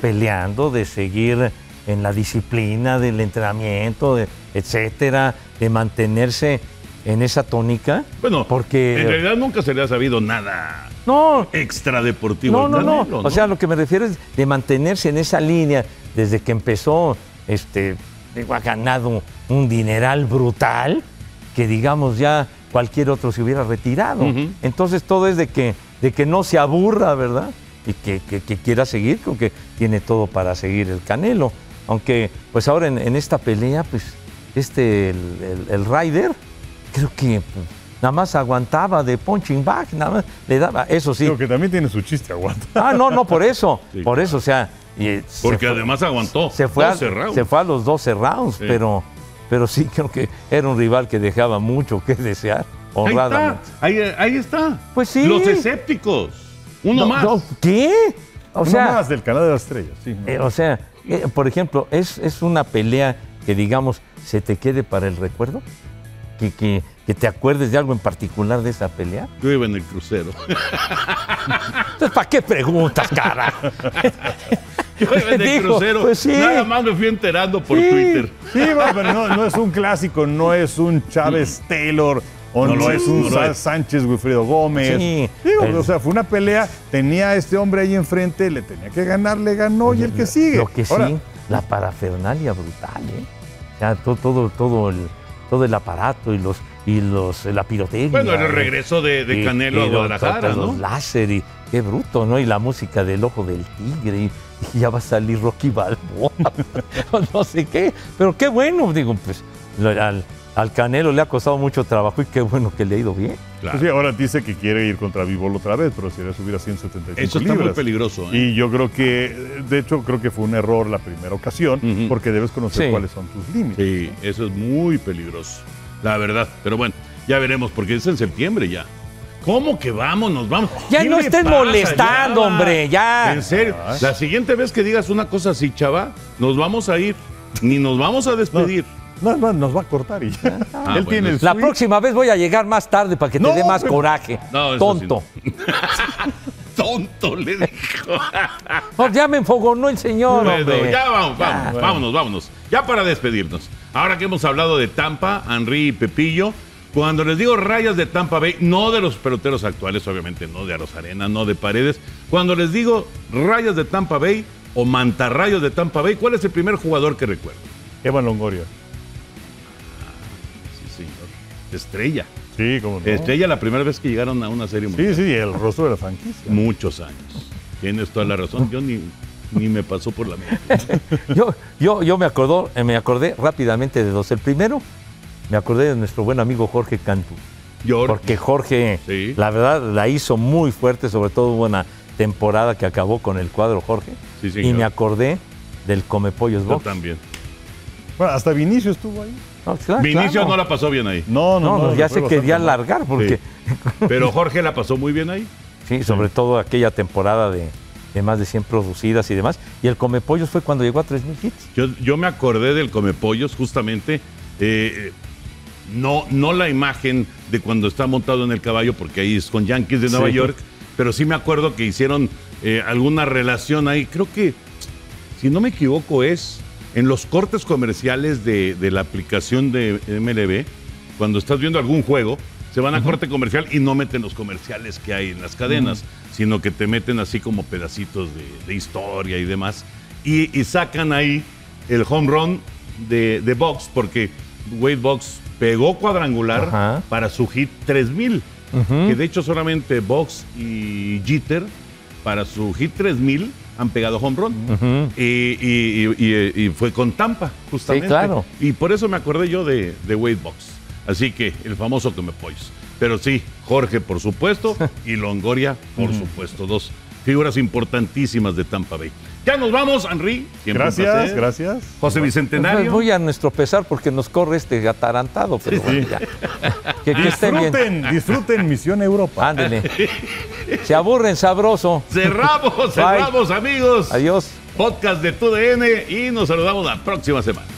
peleando, de seguir en la disciplina del entrenamiento, de- etcétera, de mantenerse en esa tónica.
Bueno,
porque
en realidad nunca se le ha sabido nada
no,
extradeportivo
no, no, no,
Canelo,
O sea, lo que me refiero es de mantenerse en esa línea desde que empezó, este, digo, ha ganado un dineral brutal que digamos ya cualquier otro se hubiera retirado. Entonces todo es de que, de que no se aburra, ¿verdad? Y que, que- que quiera seguir, creo que tiene todo para seguir el Canelo. Aunque, pues ahora en, en esta pelea, pues, este, el, el- el Ryder, creo que pues, nada más aguantaba de punching back, nada más le daba, eso sí.
Digo que también tiene su chiste, aguanta.
Ah, no, no, por eso. [LAUGHS]
Sí,
por eso, o sea. y,
Porque
fue-
además aguantó
se fue, a,
12 rounds.
se fue a los 12 rounds,
Sí.
pero, pero sí [LAUGHS] creo que era un rival que dejaba mucho que desear,
Ahí está, ahí, ahí está.
Pues sí.
Los escépticos. Uno
No,
más.
no, ¿Qué? O
Uno
sea,
más del canal de las estrellas, sí. ¿no?
eh, o sea eh, por ejemplo, es, es una pelea que, digamos, se te quede para el recuerdo. Que, que, que te acuerdes de algo en particular de esa pelea.
Yo iba en el crucero.
Entonces, ¿para qué preguntas, cara? [LAUGHS]
Yo iba en el
Digo,
crucero.
pues sí.
Nada más me fui enterando por
Sí.
Twitter.
Sí, bueno, pero no, no es un clásico, no es un Chávez Taylor
No lo
es
no lo
Sa-
es.
Sánchez Wilfredo Gómez.
Sí.
Digo,
El-
o sea, fue una pelea, tenía a este hombre ahí enfrente, le tenía que ganar, le ganó y el que sigue.
Lo que sí, la parafernalia brutal, ¿eh? Ya todo, todo, todo, el, todo el aparato y los y los la pirotecnia.
Bueno, el regreso de, de
Y-
Canelo
y
a
los-
Guadalajara,
todos
¿no?
Los láser y qué bruto, ¿no? Y la música del ojo del tigre y, y ya va a salir Rocky Balboa, [LAUGHS] no sé qué. Pero qué bueno, digo, pues lo- al, al Canelo le ha costado mucho trabajo y qué bueno que le ha ido bien.
Claro.
pues sí, ahora dice que quiere ir contra Vivol otra vez, pero sería subir a 175
Eso está
libras.
muy peligroso. ¿eh?
Y yo creo que, de hecho, creo que fue un error la primera ocasión, porque debes conocer
Sí.
cuáles son tus límites.
Sí, eso es muy peligroso. La verdad. Pero bueno, ya veremos, porque es en septiembre ya. ¿Cómo que vamos? Nos vamos.
Ya
¿Qué
no estés
pasa,
molestando, hombre, ya.
En serio, la siguiente vez que digas una cosa así, chava, nos vamos a ir. Ni nos vamos a despedir.
No, no, nos va a cortar y ya.
Ah,
Él
bueno,
tiene el
La
switch.
próxima vez voy a llegar más tarde para que te
No,
dé más
pero-
coraje.
No, eso
Tonto.
sí [LAUGHS] Tonto, le dijo.
No, ya me enfogonó el señor,
Bueno,
hombre.
ya vamos, vamos, vámonos, vámonos. Ya para despedirnos. Ahora que hemos hablado de Tampa, Henry y Pepillo, cuando les digo rayas de Tampa Bay, no de los peloteros actuales, obviamente, no de Arozarena, no de Paredes. Cuando les digo rayas de Tampa Bay o mantarrayos de Tampa Bay, ¿cuál es el primer jugador que recuerdo?
Evan Longoria.
Estrella.
Sí, como no.
Estrella la primera vez que llegaron a una serie mundial.
Sí, sí, el rostro de la franquicia.
Muchos años. Tienes toda la razón. Yo ni, ni me pasó por la mente. [LAUGHS]
Yo, yo, yo me, acordó, eh, me acordé rápidamente de dos. El primero, me acordé de nuestro buen amigo Jorge Cantú.
Yo,
Porque Jorge,
Sí.
la verdad, la hizo muy fuerte, sobre todo hubo una temporada que acabó con el cuadro Jorge.
Sí,
y me acordé del Come Pollos
yo
Box.
también.
Bueno, hasta Vinicio estuvo ahí.
No, claro,
Vinicio
claro.
no la pasó bien ahí.
No, no,
No, ya se quería largar porque,
Sí. Pero Jorge la pasó muy bien ahí.
sí, sobre todo aquella temporada de, de más de 100 producidas y demás. Y el Come Pollos fue cuando llegó a 3.000 hits.
Yo, yo me acordé del Comepollos justamente. eh, no, no la imagen de cuando está montado en el caballo, porque ahí es con Yankees de Nueva
Sí.
York, pero sí me acuerdo que hicieron eh, alguna relación ahí. Creo que, si no me equivoco, es en los cortes comerciales de, de la aplicación de MLB, cuando estás viendo algún juego, se van a corte comercial y no meten los comerciales que hay en las cadenas, sino que te meten así como pedacitos de, de historia y demás. Y, y sacan ahí el home run de, de Box, porque Wade Box pegó cuadrangular para su hit 3000, que de hecho solamente Box y Jeter para su hit 3000 han pegado home run. y, y- y- y- y fue con Tampa, justamente.
Sí, claro.
Y por eso me acordé yo de, de Wade Box. Así que el famoso que me. Pero sí, Jorge, por supuesto, [LAUGHS] y Longoria, por supuesto. Dos figuras importantísimas de Tampa Bay. Ya nos vamos, Henry. Siempre
Gracias, gracias.
José
Pues
Bicentenario.
voy a nuestro pesar porque nos corre este atarantado. Pero bueno, ya. Que, que estén bien.
Disfruten, disfruten Misión Europa.
Ándele. Se aburren sabroso.
Cerramos, cerramos, amigos.
Adiós.
Podcast de TUDN y nos saludamos la próxima semana.